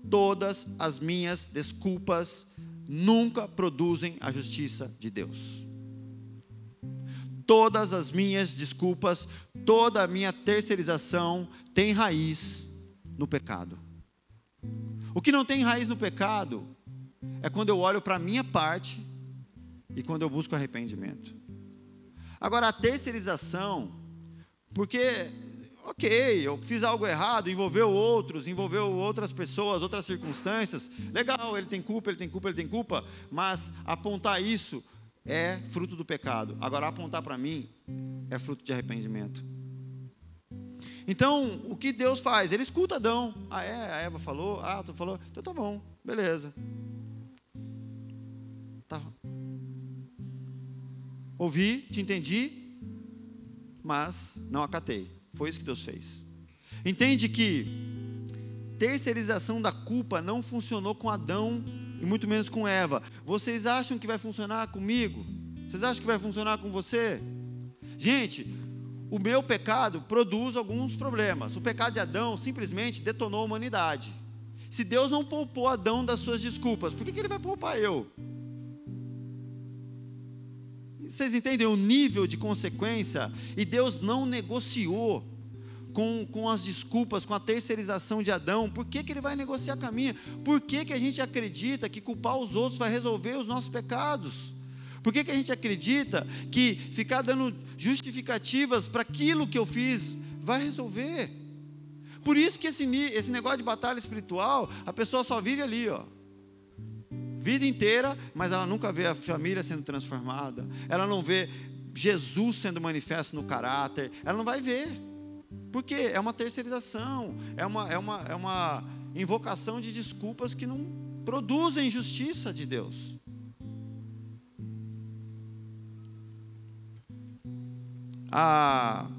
Todas as minhas desculpas nunca produzem a justiça de Deus. Todas as minhas desculpas, toda a minha terceirização tem raiz no pecado. O que não tem raiz no pecado é quando eu olho para a minha parte e quando eu busco arrependimento. Agora, a terceirização, porque, ok, eu fiz algo errado, envolveu outros, envolveu outras pessoas, outras circunstâncias, legal, ele tem culpa, ele tem culpa, ele tem culpa, mas apontar isso é fruto do pecado. Agora, apontar para mim é fruto de arrependimento. Então, o que Deus faz? Ele escuta Adão. Ah, é? A Eva falou? Ah, tu falou? Então tá bom, beleza. Tá. Ouvi, te entendi, mas não acatei. Foi isso que Deus fez. Entende que terceirização da culpa não funcionou com Adão e muito menos com Eva. Vocês acham que vai funcionar comigo? Vocês acham que vai funcionar com você? Gente, o meu pecado produz alguns problemas. O pecado de Adão simplesmente detonou a humanidade. Se Deus não poupou Adão das suas desculpas, por que, que ele vai poupar eu? Vocês entendem o nível de consequência? E Deus não negociou com, com as desculpas, com a terceirização de Adão. Por que, que ele vai negociar com a minha? Por que, que a gente acredita que culpar os outros vai resolver os nossos pecados? Por que, que a gente acredita que ficar dando justificativas para aquilo que eu fiz vai resolver? Por isso que esse, esse negócio de batalha espiritual, a pessoa só vive ali, ó vida inteira, mas ela nunca vê a família sendo transformada, ela não vê Jesus sendo manifesto no caráter, ela não vai ver. Porque é uma terceirização, é uma, é uma, é uma invocação de desculpas que não produzem justiça de Deus. Ah,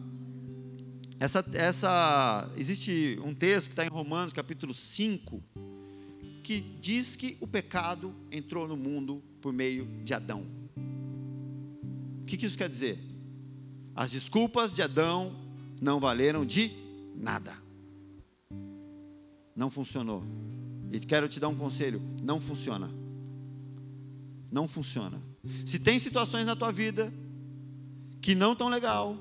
essa, essa, existe um texto que está em Romanos capítulo 5, que diz que o pecado entrou no mundo por meio de Adão. O que, isso quer dizer? As desculpas de Adão não valeram de nada. Não funcionou. E quero te dar um conselho: não funciona. Não funciona. Se tem situações na tua vida que não estão legal,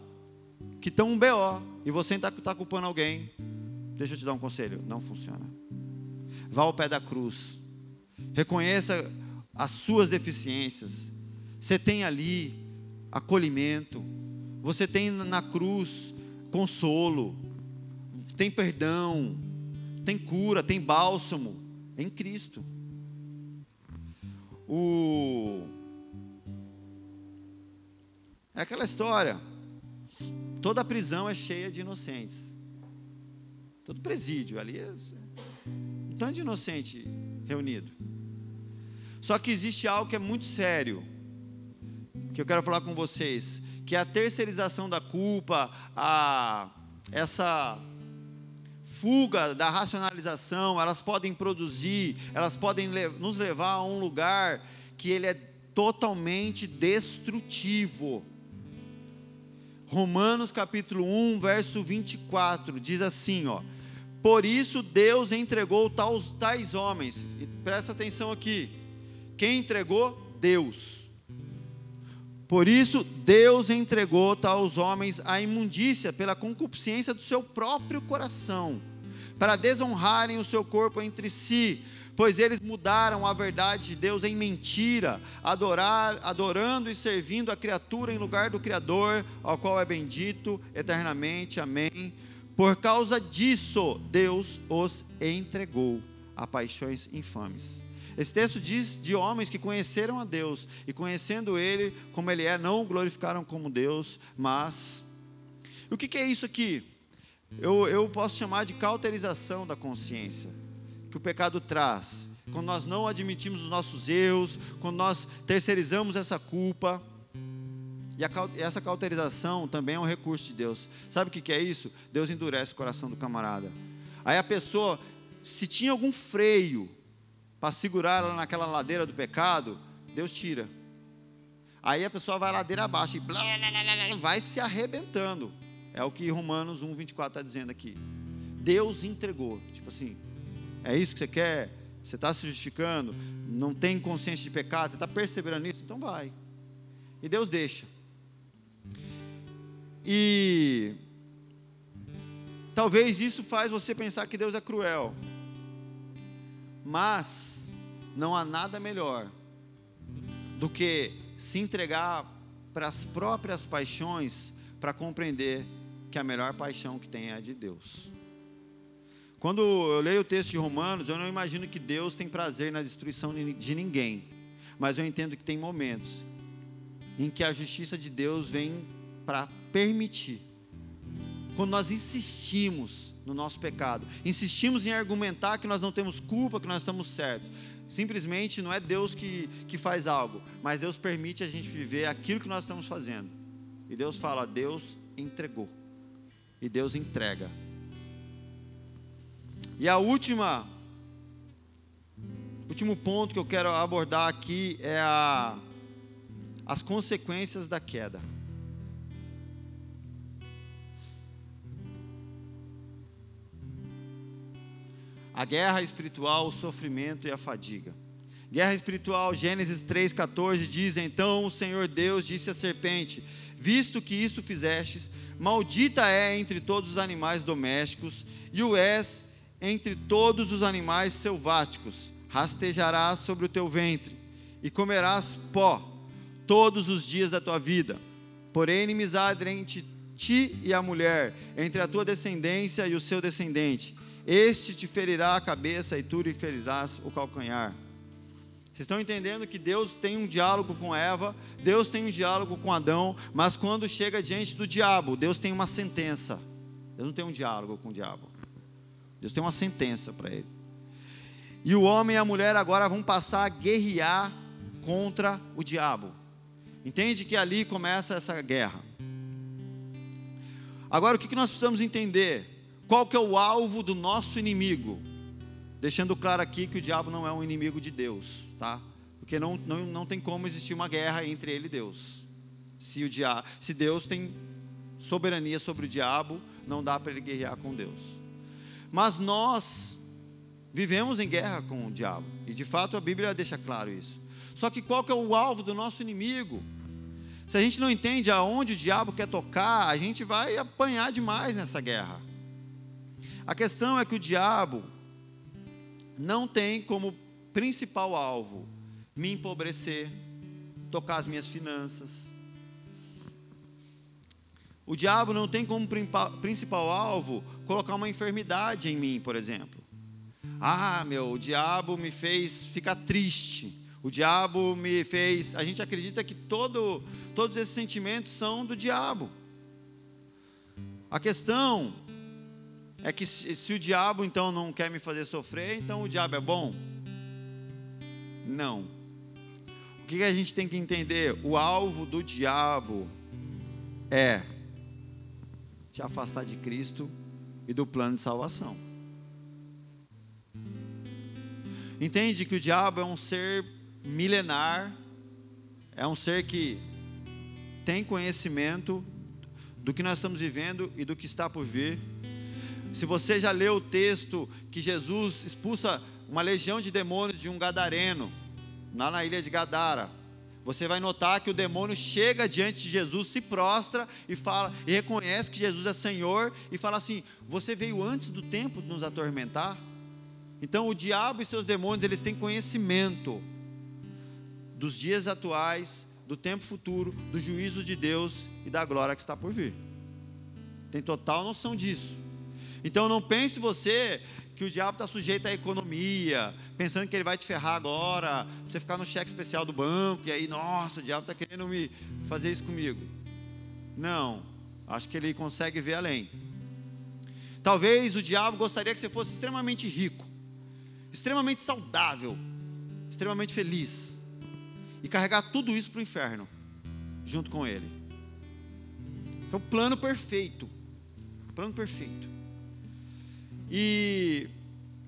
que estão um BO, e você está tá culpando alguém, deixa eu te dar um conselho: não funciona. Vá ao pé da cruz, reconheça as suas deficiências. Você tem ali acolhimento, você tem na cruz consolo, tem perdão, tem cura, tem bálsamo em Cristo. O é aquela história. Toda prisão é cheia de inocentes. Todo presídio ali é tanto de inocente reunido. Só que existe algo que é muito sério, que eu quero falar com vocês, que é a terceirização da culpa, a essa fuga da racionalização, elas podem produzir, elas podem nos levar a um lugar que ele é totalmente destrutivo. Romanos capítulo 1, verso 24, diz assim, ó: Por isso Deus entregou tais, tais homens. E presta atenção aqui. Quem entregou? Deus. Por isso Deus entregou tais homens à imundícia pela concupiscência do seu próprio coração, para desonrarem o seu corpo entre si, pois eles mudaram a verdade de Deus em mentira, adorar, adorando e servindo a criatura em lugar do Criador, ao qual é bendito eternamente. Amém. Por causa disso, Deus os entregou a paixões infames. Esse texto diz de homens que conheceram a Deus e conhecendo Ele como Ele é, não o glorificaram como Deus, mas. O que, que é isso aqui? Eu, eu posso chamar de cauterização da consciência que o pecado traz, quando nós não admitimos os nossos erros, quando nós terceirizamos essa culpa, e a, essa cauterização também é um recurso de Deus. Sabe o que, que é isso? Deus endurece o coração do camarada. Aí a pessoa, se tinha algum freio para segurar ela naquela ladeira do pecado, Deus tira. Aí a pessoa vai ladeira abaixo e blá, blá, blá, vai se arrebentando. É o que Romanos 1, 24 está dizendo aqui. Deus entregou. Tipo assim, é isso que você quer? Você está se justificando? Não tem consciência de pecado? Você está perseverando nisso? Então vai. E Deus deixa. E talvez isso faz você pensar que Deus é cruel. Mas não há nada melhor do que se entregar para as próprias paixões para compreender que a melhor paixão que tem é a de Deus. Quando eu leio o texto de Romanos, eu não imagino que Deus tem prazer na destruição de ninguém, mas eu entendo que tem momentos em que a justiça de Deus vem para permitir. Quando nós insistimos no nosso pecado, insistimos em argumentar que nós não temos culpa, que nós estamos certos, simplesmente não é Deus que, que faz algo, mas Deus permite a gente viver aquilo que nós estamos fazendo. E Deus fala: Deus entregou, e Deus entrega e a última, último ponto que eu quero abordar aqui é a, as consequências da queda. A guerra espiritual, o sofrimento e a fadiga. Guerra espiritual, Gênesis 3,14 diz: Então o Senhor Deus disse à serpente: Visto que isto fizestes, maldita é entre todos os animais domésticos, e o és entre todos os animais selváticos, rastejarás sobre o teu ventre e comerás pó todos os dias da tua vida. Porém, inimizade entre ti e a mulher, entre a tua descendência e o seu descendente. Este te ferirá a cabeça e tu lhe ferirás o calcanhar. Vocês estão entendendo que Deus tem um diálogo com Eva, Deus tem um diálogo com Adão, mas quando chega diante do diabo, Deus tem uma sentença. Deus não tem um diálogo com o diabo. Deus tem uma sentença para ele. E o homem e a mulher agora vão passar a guerrear contra o diabo. Entende que ali começa essa guerra. Agora o que nós precisamos entender? Qual que é o alvo do nosso inimigo? deixando claro aqui que o diabo não é um inimigo de Deus, tá? Porque não, não, não tem como existir uma guerra entre ele e Deus. Se, o dia, se Deus tem soberania sobre o diabo, não dá para ele guerrear com Deus. Mas nós vivemos em guerra com o diabo, e de fato a Bíblia deixa claro isso. Só que qual que é o alvo do nosso inimigo? Se a gente não entende aonde o diabo quer tocar, a gente vai apanhar demais nessa guerra. A questão é que o diabo não tem como principal alvo me empobrecer, tocar as minhas finanças. O diabo não tem como principal alvo colocar uma enfermidade em mim, por exemplo. Ah, meu, o diabo me fez ficar triste. O diabo me fez. A gente acredita que todo, todos esses sentimentos são do diabo. A questão é que se, se, o diabo então não quer me fazer sofrer, então o diabo é bom? Não. O que a gente tem que entender? O alvo do diabo é te afastar de Cristo e do plano de salvação. Entende que o diabo é um ser milenar, é um ser que tem conhecimento do que nós estamos vivendo e do que está por vir. Se você já leu o texto que Jesus expulsa uma legião de demônios de um gadareno, lá na ilha de Gadara, você vai notar que o demônio chega diante de Jesus, se prostra e fala e reconhece que Jesus é Senhor e fala assim: "Você veio antes do tempo nos atormentar?" Então o diabo e seus demônios, eles têm conhecimento dos dias atuais, do tempo futuro, do juízo de Deus e da glória que está por vir. Tem total noção disso. Então não pense você que o diabo está sujeito à economia, pensando que ele vai te ferrar agora, você ficar no cheque especial do banco, e aí, nossa, o diabo está querendo me fazer isso comigo. Não, acho que ele consegue ver além. Talvez o diabo gostaria que você fosse extremamente rico, extremamente saudável, extremamente feliz, e carregar tudo isso para o inferno, junto com ele. É o plano perfeito. Plano perfeito. E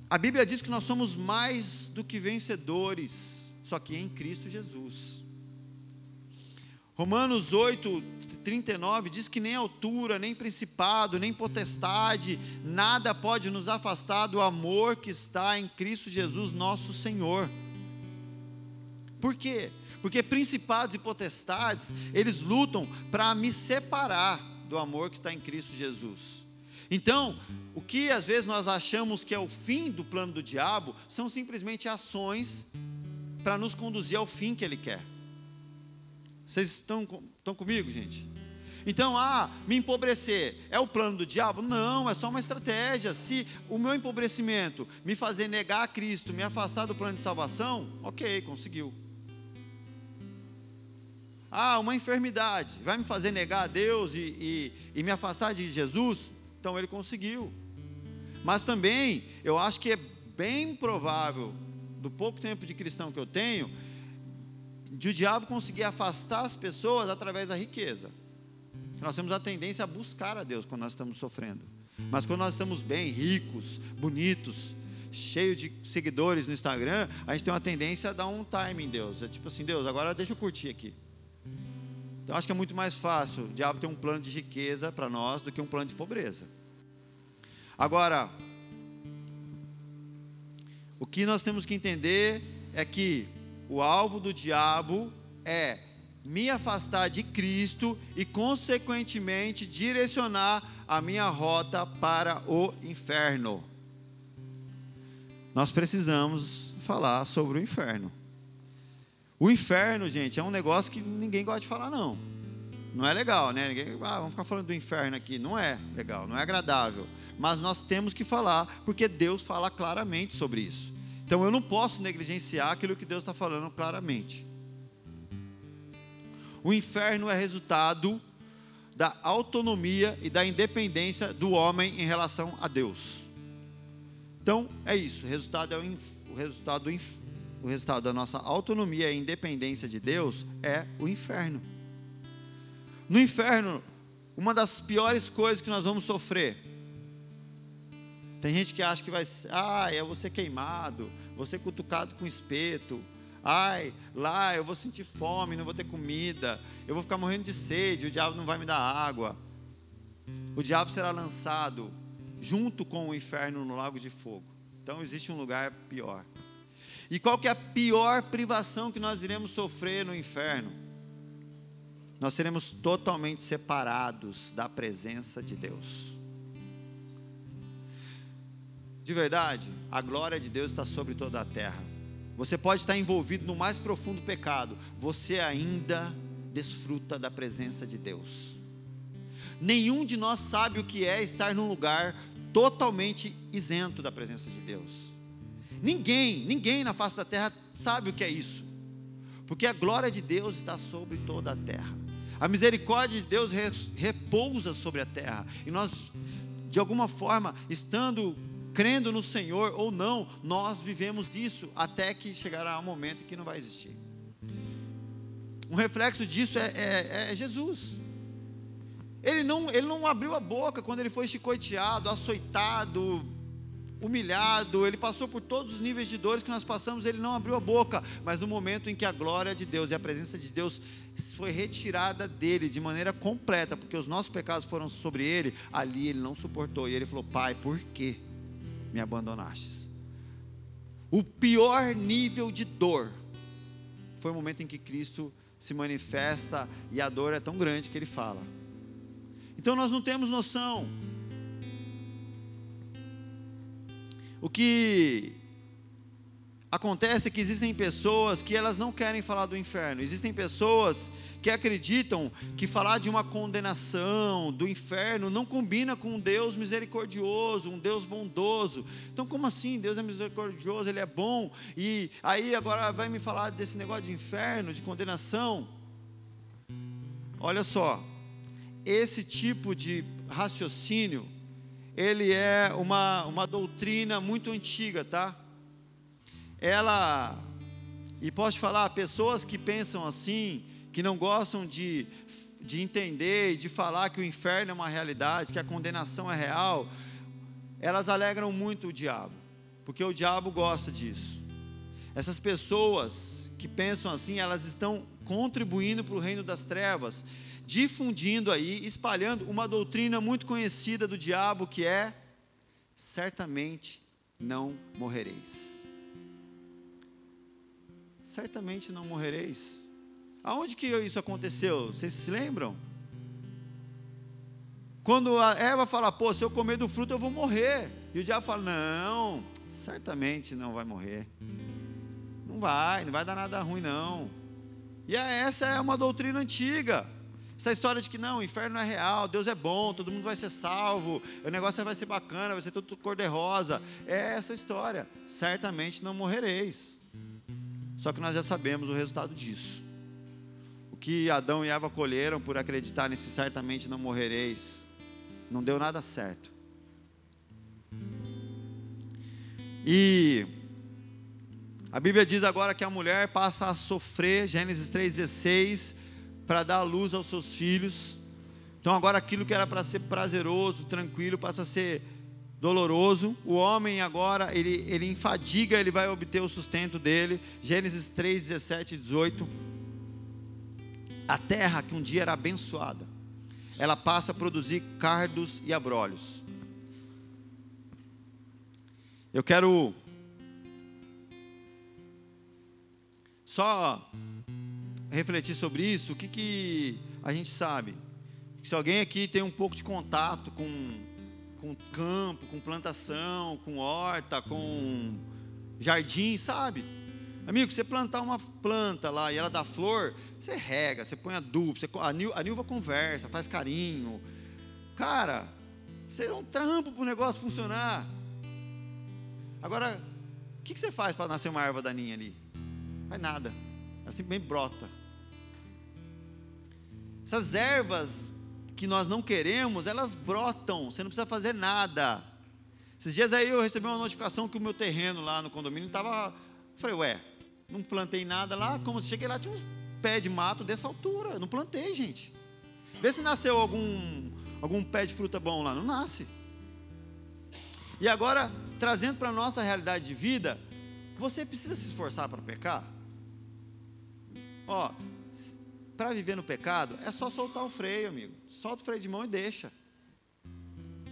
a Bíblia diz que nós somos mais do que vencedores, só que em Cristo Jesus. Romanos 8, 39 diz que nem altura, nem principado, nem potestade, nada pode nos afastar do amor que está em Cristo Jesus, nosso Senhor. Por quê? Porque principados e potestades, eles lutam para me separar do amor que está em Cristo Jesus. Então, o que às vezes nós achamos que é o fim do plano do diabo, são simplesmente ações para nos conduzir ao fim que ele quer. Vocês estão, estão comigo, gente? Então, ah, me empobrecer é o plano do diabo? Não, é só uma estratégia. Se o meu empobrecimento me fazer negar a Cristo, me afastar do plano de salvação, ok, conseguiu. Ah, uma enfermidade vai me fazer negar a Deus e, e, e me afastar de Jesus? Então ele conseguiu. Mas também, eu acho que é bem provável, do pouco tempo de cristão que eu tenho, de o diabo conseguir afastar as pessoas através da riqueza. Nós temos a tendência a buscar a Deus quando nós estamos sofrendo. Mas quando nós estamos bem, ricos, bonitos, cheio de seguidores no Instagram, a gente tem uma tendência a dar um time em Deus. É tipo assim, Deus, agora deixa eu curtir aqui. Então acho que é muito mais fácil o diabo ter um plano de riqueza para nós do que um plano de pobreza. Agora, o que nós temos que entender é que o alvo do diabo é me afastar de Cristo e, consequentemente, direcionar a minha rota para o inferno. Nós precisamos falar sobre o inferno. O inferno, gente, é um negócio que ninguém gosta de falar, não. Não é legal, né? Ninguém, ah, vamos ficar falando do inferno aqui. Não é legal, não é agradável. Mas nós temos que falar, porque Deus fala claramente sobre isso. Então eu não posso negligenciar aquilo que Deus está falando claramente. O inferno é resultado da autonomia e da independência do homem em relação a Deus. Então é isso. O resultado é o, o resultado do inferno o resultado da nossa autonomia e independência de Deus é o inferno. No inferno, uma das piores coisas que nós vamos sofrer Tem gente que acha que vai ah, eu vou ser queimado, vou ser cutucado com espeto. Ai, lá eu vou sentir fome, não vou ter comida, eu vou ficar morrendo de sede, o diabo não vai me dar água. O diabo será lançado junto com o inferno no lago de fogo. Então existe um lugar pior. E qual que é a pior privação que nós iremos sofrer no inferno? Nós seremos totalmente separados da presença de Deus. De verdade, a glória de Deus está sobre toda a terra. Você pode estar envolvido no mais profundo pecado, você ainda desfruta da presença de Deus. Nenhum de nós sabe o que é estar num lugar totalmente isento da presença de Deus. Ninguém, ninguém na face da terra sabe o que é isso. Porque a glória de Deus está sobre toda a terra. A misericórdia de Deus repousa sobre a terra. E nós, de alguma forma, estando crendo no Senhor ou não, nós vivemos isso até que chegará um momento que não vai existir. Um reflexo disso é, é, é Jesus. Ele não, ele não abriu a boca quando ele foi chicoteado, açoitado, humilhado, ele passou por todos os níveis de dores que nós passamos, ele não abriu a boca, mas no momento em que a glória de Deus e a presença de Deus foi retirada dele de maneira completa, porque os nossos pecados foram sobre ele, ali ele não suportou, e ele falou: Pai, por que me abandonastes? O pior nível de dor foi o momento em que Cristo se manifesta e a dor é tão grande que ele fala: então nós não temos noção. O que acontece é que existem pessoas que elas não querem falar do inferno. Existem pessoas que acreditam que falar de uma condenação, do inferno, não combina com um Deus misericordioso, um Deus bondoso. Então, como assim? Deus é misericordioso, Ele é bom, e aí agora vai me falar desse negócio de inferno, de condenação? Olha só, esse tipo de raciocínio, ele é uma, uma doutrina muito antiga, tá? Ela, e posso falar, pessoas que pensam assim, que não gostam de, de entender e de falar que o inferno é uma realidade, que a condenação é real, elas alegram muito o diabo, porque o diabo gosta disso. Essas pessoas que pensam assim, elas estão contribuindo para o reino das trevas difundindo aí, espalhando uma doutrina muito conhecida do diabo que é: certamente não morrereis. Certamente não morrereis. Aonde que isso aconteceu? Vocês se lembram? Quando a Eva fala, pô, se eu comer do fruto eu vou morrer. E o diabo fala, não, certamente não vai morrer. Não vai, não vai dar nada ruim não. E essa é uma doutrina antiga. Essa história de que não, o inferno é real, Deus é bom, todo mundo vai ser salvo, o negócio vai ser bacana, vai ser tudo cor-de-rosa. É essa história. Certamente não morrereis. Só que nós já sabemos o resultado disso. O que Adão e Eva colheram por acreditar nesse certamente não morrereis, não deu nada certo. E a Bíblia diz agora que a mulher passa a sofrer, Gênesis 3,16 para dar luz aos seus filhos. Então agora aquilo que era para ser prazeroso, tranquilo, passa a ser doloroso. O homem agora, ele, ele em fadiga, ele vai obter o sustento dele. Gênesis 3, 17 e 18. A terra que um dia era abençoada, ela passa a produzir cardos e abrolhos. Eu quero só refletir sobre isso, o que, que a gente sabe? Se alguém aqui tem um pouco de contato com, com campo, com plantação, com horta, com jardim, sabe? Amigo, você plantar uma planta lá e ela dá flor, você rega, você põe adubo, você, a, Nil, a Nilva conversa, faz carinho. Cara, você é um trampo para o negócio funcionar. Agora, o que, que você faz para nascer uma erva daninha ali? Faz nada. Ela simplesmente brota. Essas ervas que nós não queremos, elas brotam, você não precisa fazer nada. Esses dias aí eu recebi uma notificação que o meu terreno lá no condomínio estava. Falei, ué, não plantei nada lá, como se cheguei lá, tinha uns pés de mato dessa altura. Não plantei, gente. Vê se nasceu algum, algum pé de fruta bom lá. Não nasce. E agora, trazendo para a nossa realidade de vida, você precisa se esforçar para pecar? Ó, para viver no pecado, é só soltar o freio, amigo. Solta o freio de mão e deixa.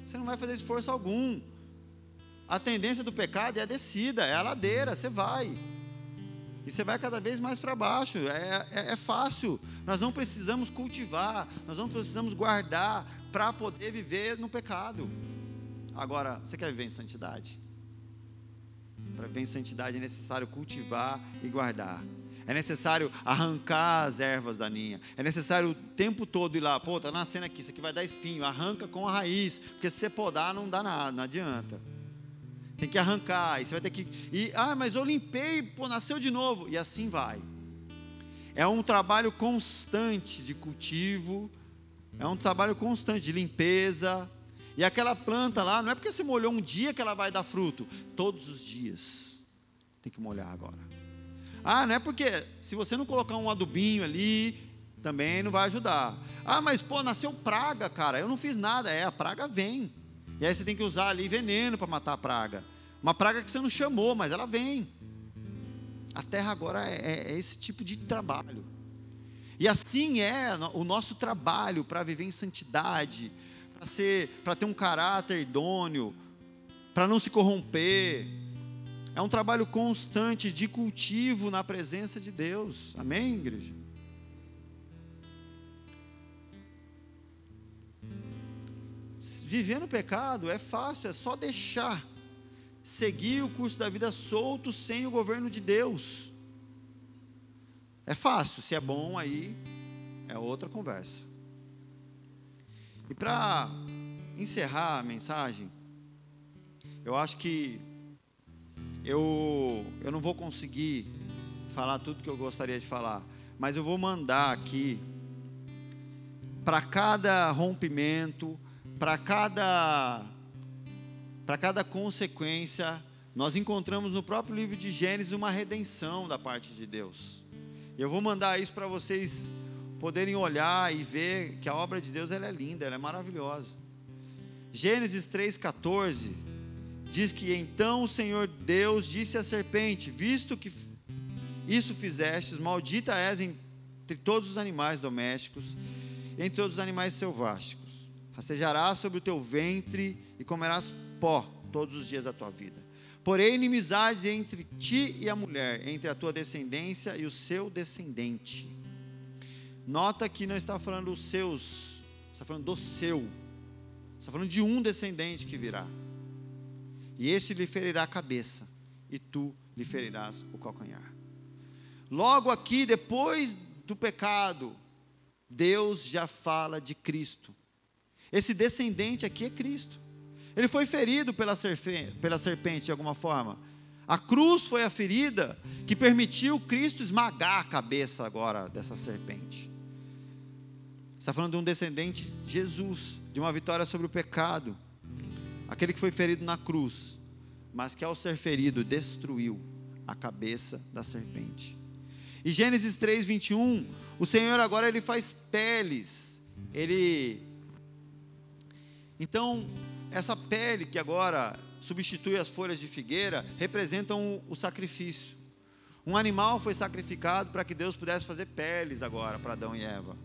Você não vai fazer esforço algum. A tendência do pecado é a descida, é a ladeira, você vai. E você vai cada vez mais para baixo. É, é, é, fácil. Nós não precisamos cultivar, nós não precisamos guardar para poder viver no pecado. Agora, você quer viver em santidade? Para viver em santidade é necessário cultivar e guardar. É necessário arrancar as ervas daninhas. É necessário o tempo todo ir lá, pô, está nascendo aqui, isso aqui vai dar espinho, arranca com a raiz, porque se você podar não dá nada, não adianta. Tem que arrancar, e você vai ter que e ah, mas eu limpei, pô, nasceu de novo, e assim vai. É um trabalho constante de cultivo, é um trabalho constante de limpeza. E aquela planta lá, não é porque você molhou um dia que ela vai dar fruto, todos os dias. Tem que molhar agora. Ah, não é porque se você não colocar um adubinho ali, também não vai ajudar. Ah, mas pô, nasceu praga, cara. Eu não fiz nada. É, a praga vem. E aí você tem que usar ali veneno para matar a praga. Uma praga que você não chamou, mas ela vem. A terra agora é, é, é esse tipo de trabalho. E assim é o nosso trabalho para viver em santidade, para ser, para ter um caráter idôneo, para não se corromper, é um trabalho constante de cultivo na presença de Deus. Amém, igreja? Viver no pecado é fácil, é só deixar seguir o curso da vida solto sem o governo de Deus. É fácil, se é bom aí é outra conversa. E para encerrar a mensagem, eu acho que eu, eu não vou conseguir falar tudo que eu gostaria de falar, mas eu vou mandar aqui para cada rompimento, para cada para cada consequência, nós encontramos no próprio livro de Gênesis uma redenção da parte de Deus. Eu vou mandar isso para vocês poderem olhar e ver que a obra de Deus ela é linda, ela é maravilhosa. Gênesis 3,14 diz que então o Senhor Deus disse à serpente: Visto que isso fizestes, maldita és entre todos os animais domésticos, entre todos os animais selváticos. Rastejarás sobre o teu ventre e comerás pó todos os dias da tua vida. Porém, inimizades entre ti e a mulher, entre a tua descendência e o seu descendente. Nota que não está falando os seus, está falando do seu. Está falando de um descendente que virá e este lhe ferirá a cabeça, e tu lhe ferirás o calcanhar. Logo aqui, depois do pecado, Deus já fala de Cristo. Esse descendente aqui é Cristo. Ele foi ferido pela serpente, pela serpente de alguma forma. A cruz foi a ferida que permitiu Cristo esmagar a cabeça agora dessa serpente. Está falando de um descendente de Jesus, de uma vitória sobre o pecado aquele que foi ferido na cruz, mas que ao ser ferido destruiu a cabeça da serpente. E Gênesis 3, 21, o Senhor agora ele faz peles, ele. Então, essa pele que agora substitui as folhas de figueira, representam o sacrifício. Um animal foi sacrificado para que Deus pudesse fazer peles agora para Adão e Eva.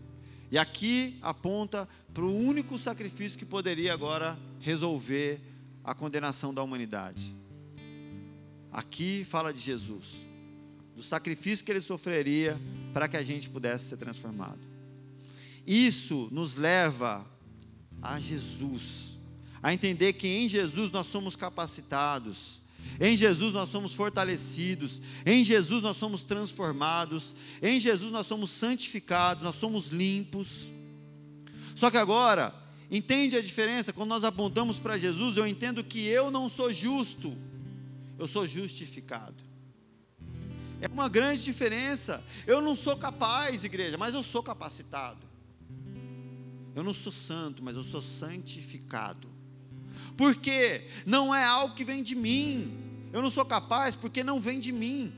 E aqui aponta para o único sacrifício que poderia agora resolver a condenação da humanidade. Aqui fala de Jesus, do sacrifício que ele sofreria para que a gente pudesse ser transformado. Isso nos leva a Jesus, a entender que em Jesus nós somos capacitados, em Jesus nós somos fortalecidos, em Jesus nós somos transformados, em Jesus nós somos santificados, nós somos limpos. Só que agora, entende a diferença? Quando nós apontamos para Jesus, eu entendo que eu não sou justo, eu sou justificado. É uma grande diferença. Eu não sou capaz, igreja, mas eu sou capacitado. Eu não sou santo, mas eu sou santificado. Porque não é algo que vem de mim. Eu não sou capaz porque não vem de mim.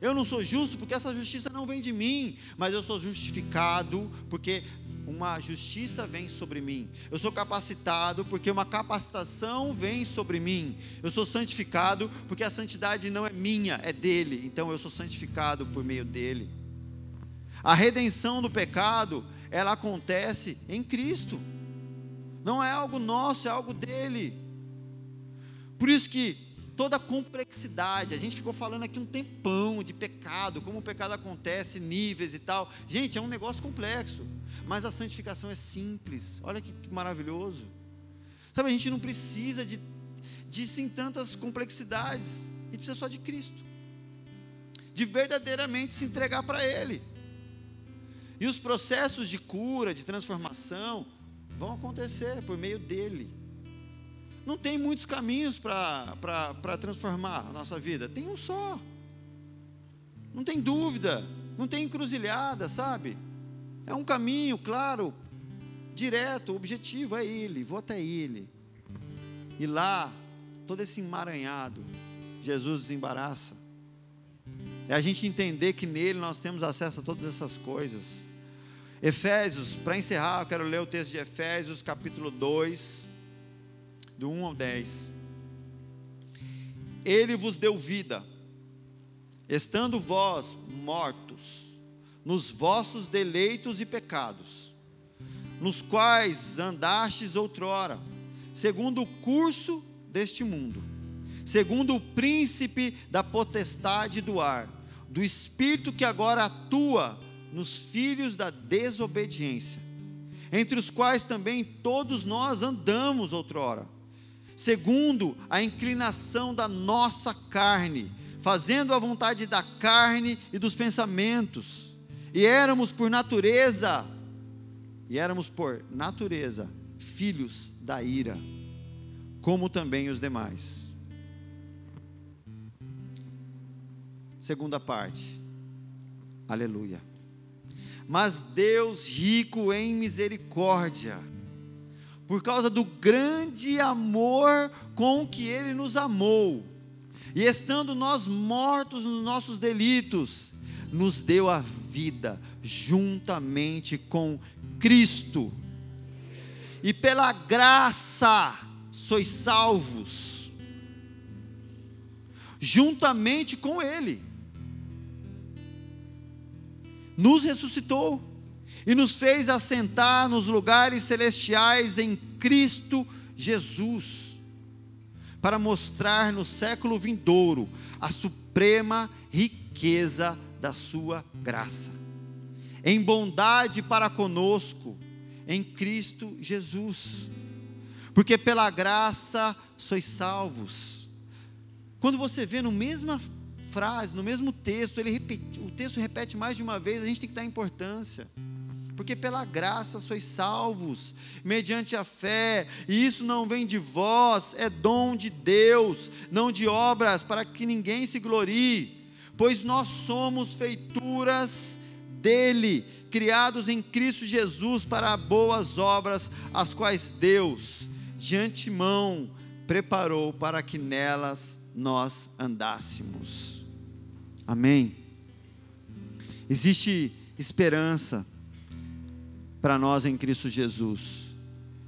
Eu não sou justo porque essa justiça não vem de mim, mas eu sou justificado porque uma justiça vem sobre mim. Eu sou capacitado porque uma capacitação vem sobre mim. Eu sou santificado porque a santidade não é minha, é dele. Então eu sou santificado por meio dele. A redenção do pecado, ela acontece em Cristo. Não é algo nosso, é algo dele. Por isso que toda a complexidade. A gente ficou falando aqui um tempão de pecado, como o pecado acontece, níveis e tal. Gente, é um negócio complexo, mas a santificação é simples. Olha que, que maravilhoso. Sabe, a gente não precisa de, de tantas complexidades, a gente precisa só de Cristo. De verdadeiramente se entregar para Ele. E os processos de cura, de transformação, vão acontecer por meio dele. Não tem muitos caminhos para transformar a nossa vida, tem um só. Não tem dúvida, não tem encruzilhada, sabe? É um caminho, claro, direto, o objetivo é Ele, vou até Ele. E lá, todo esse emaranhado, Jesus desembaraça. É a gente entender que nele nós temos acesso a todas essas coisas. Efésios, para encerrar, eu quero ler o texto de Efésios, capítulo 2 do 1 ao 10. Ele vos deu vida, estando vós mortos nos vossos deleitos e pecados, nos quais andastes outrora, segundo o curso deste mundo, segundo o príncipe da potestade do ar, do espírito que agora atua nos filhos da desobediência, entre os quais também todos nós andamos outrora segundo a inclinação da nossa carne, fazendo a vontade da carne e dos pensamentos. E éramos por natureza, e éramos por natureza filhos da ira, como também os demais. Segunda parte. Aleluia. Mas Deus rico em misericórdia, por causa do grande amor com que Ele nos amou, e estando nós mortos nos nossos delitos, nos deu a vida juntamente com Cristo, e pela graça sois salvos, juntamente com Ele, nos ressuscitou e nos fez assentar nos lugares celestiais em Cristo Jesus, para mostrar no século vindouro a suprema riqueza da Sua graça, em bondade para conosco, em Cristo Jesus, porque pela graça sois salvos. Quando você vê no mesma frase, no mesmo texto, ele repete, o texto repete mais de uma vez, a gente tem que dar importância porque pela graça sois salvos, mediante a fé, e isso não vem de vós, é dom de Deus, não de obras, para que ninguém se glorie, pois nós somos feituras dele, criados em Cristo Jesus para boas obras, as quais Deus, de antemão, preparou para que nelas nós andássemos. Amém. Existe esperança para nós em Cristo Jesus.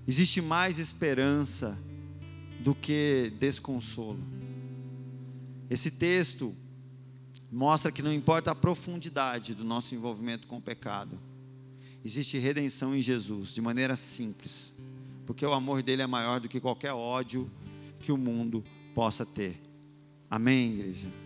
Existe mais esperança do que desconsolo. Esse texto mostra que não importa a profundidade do nosso envolvimento com o pecado, existe redenção em Jesus, de maneira simples, porque o amor dele é maior do que qualquer ódio que o mundo possa ter. Amém, igreja?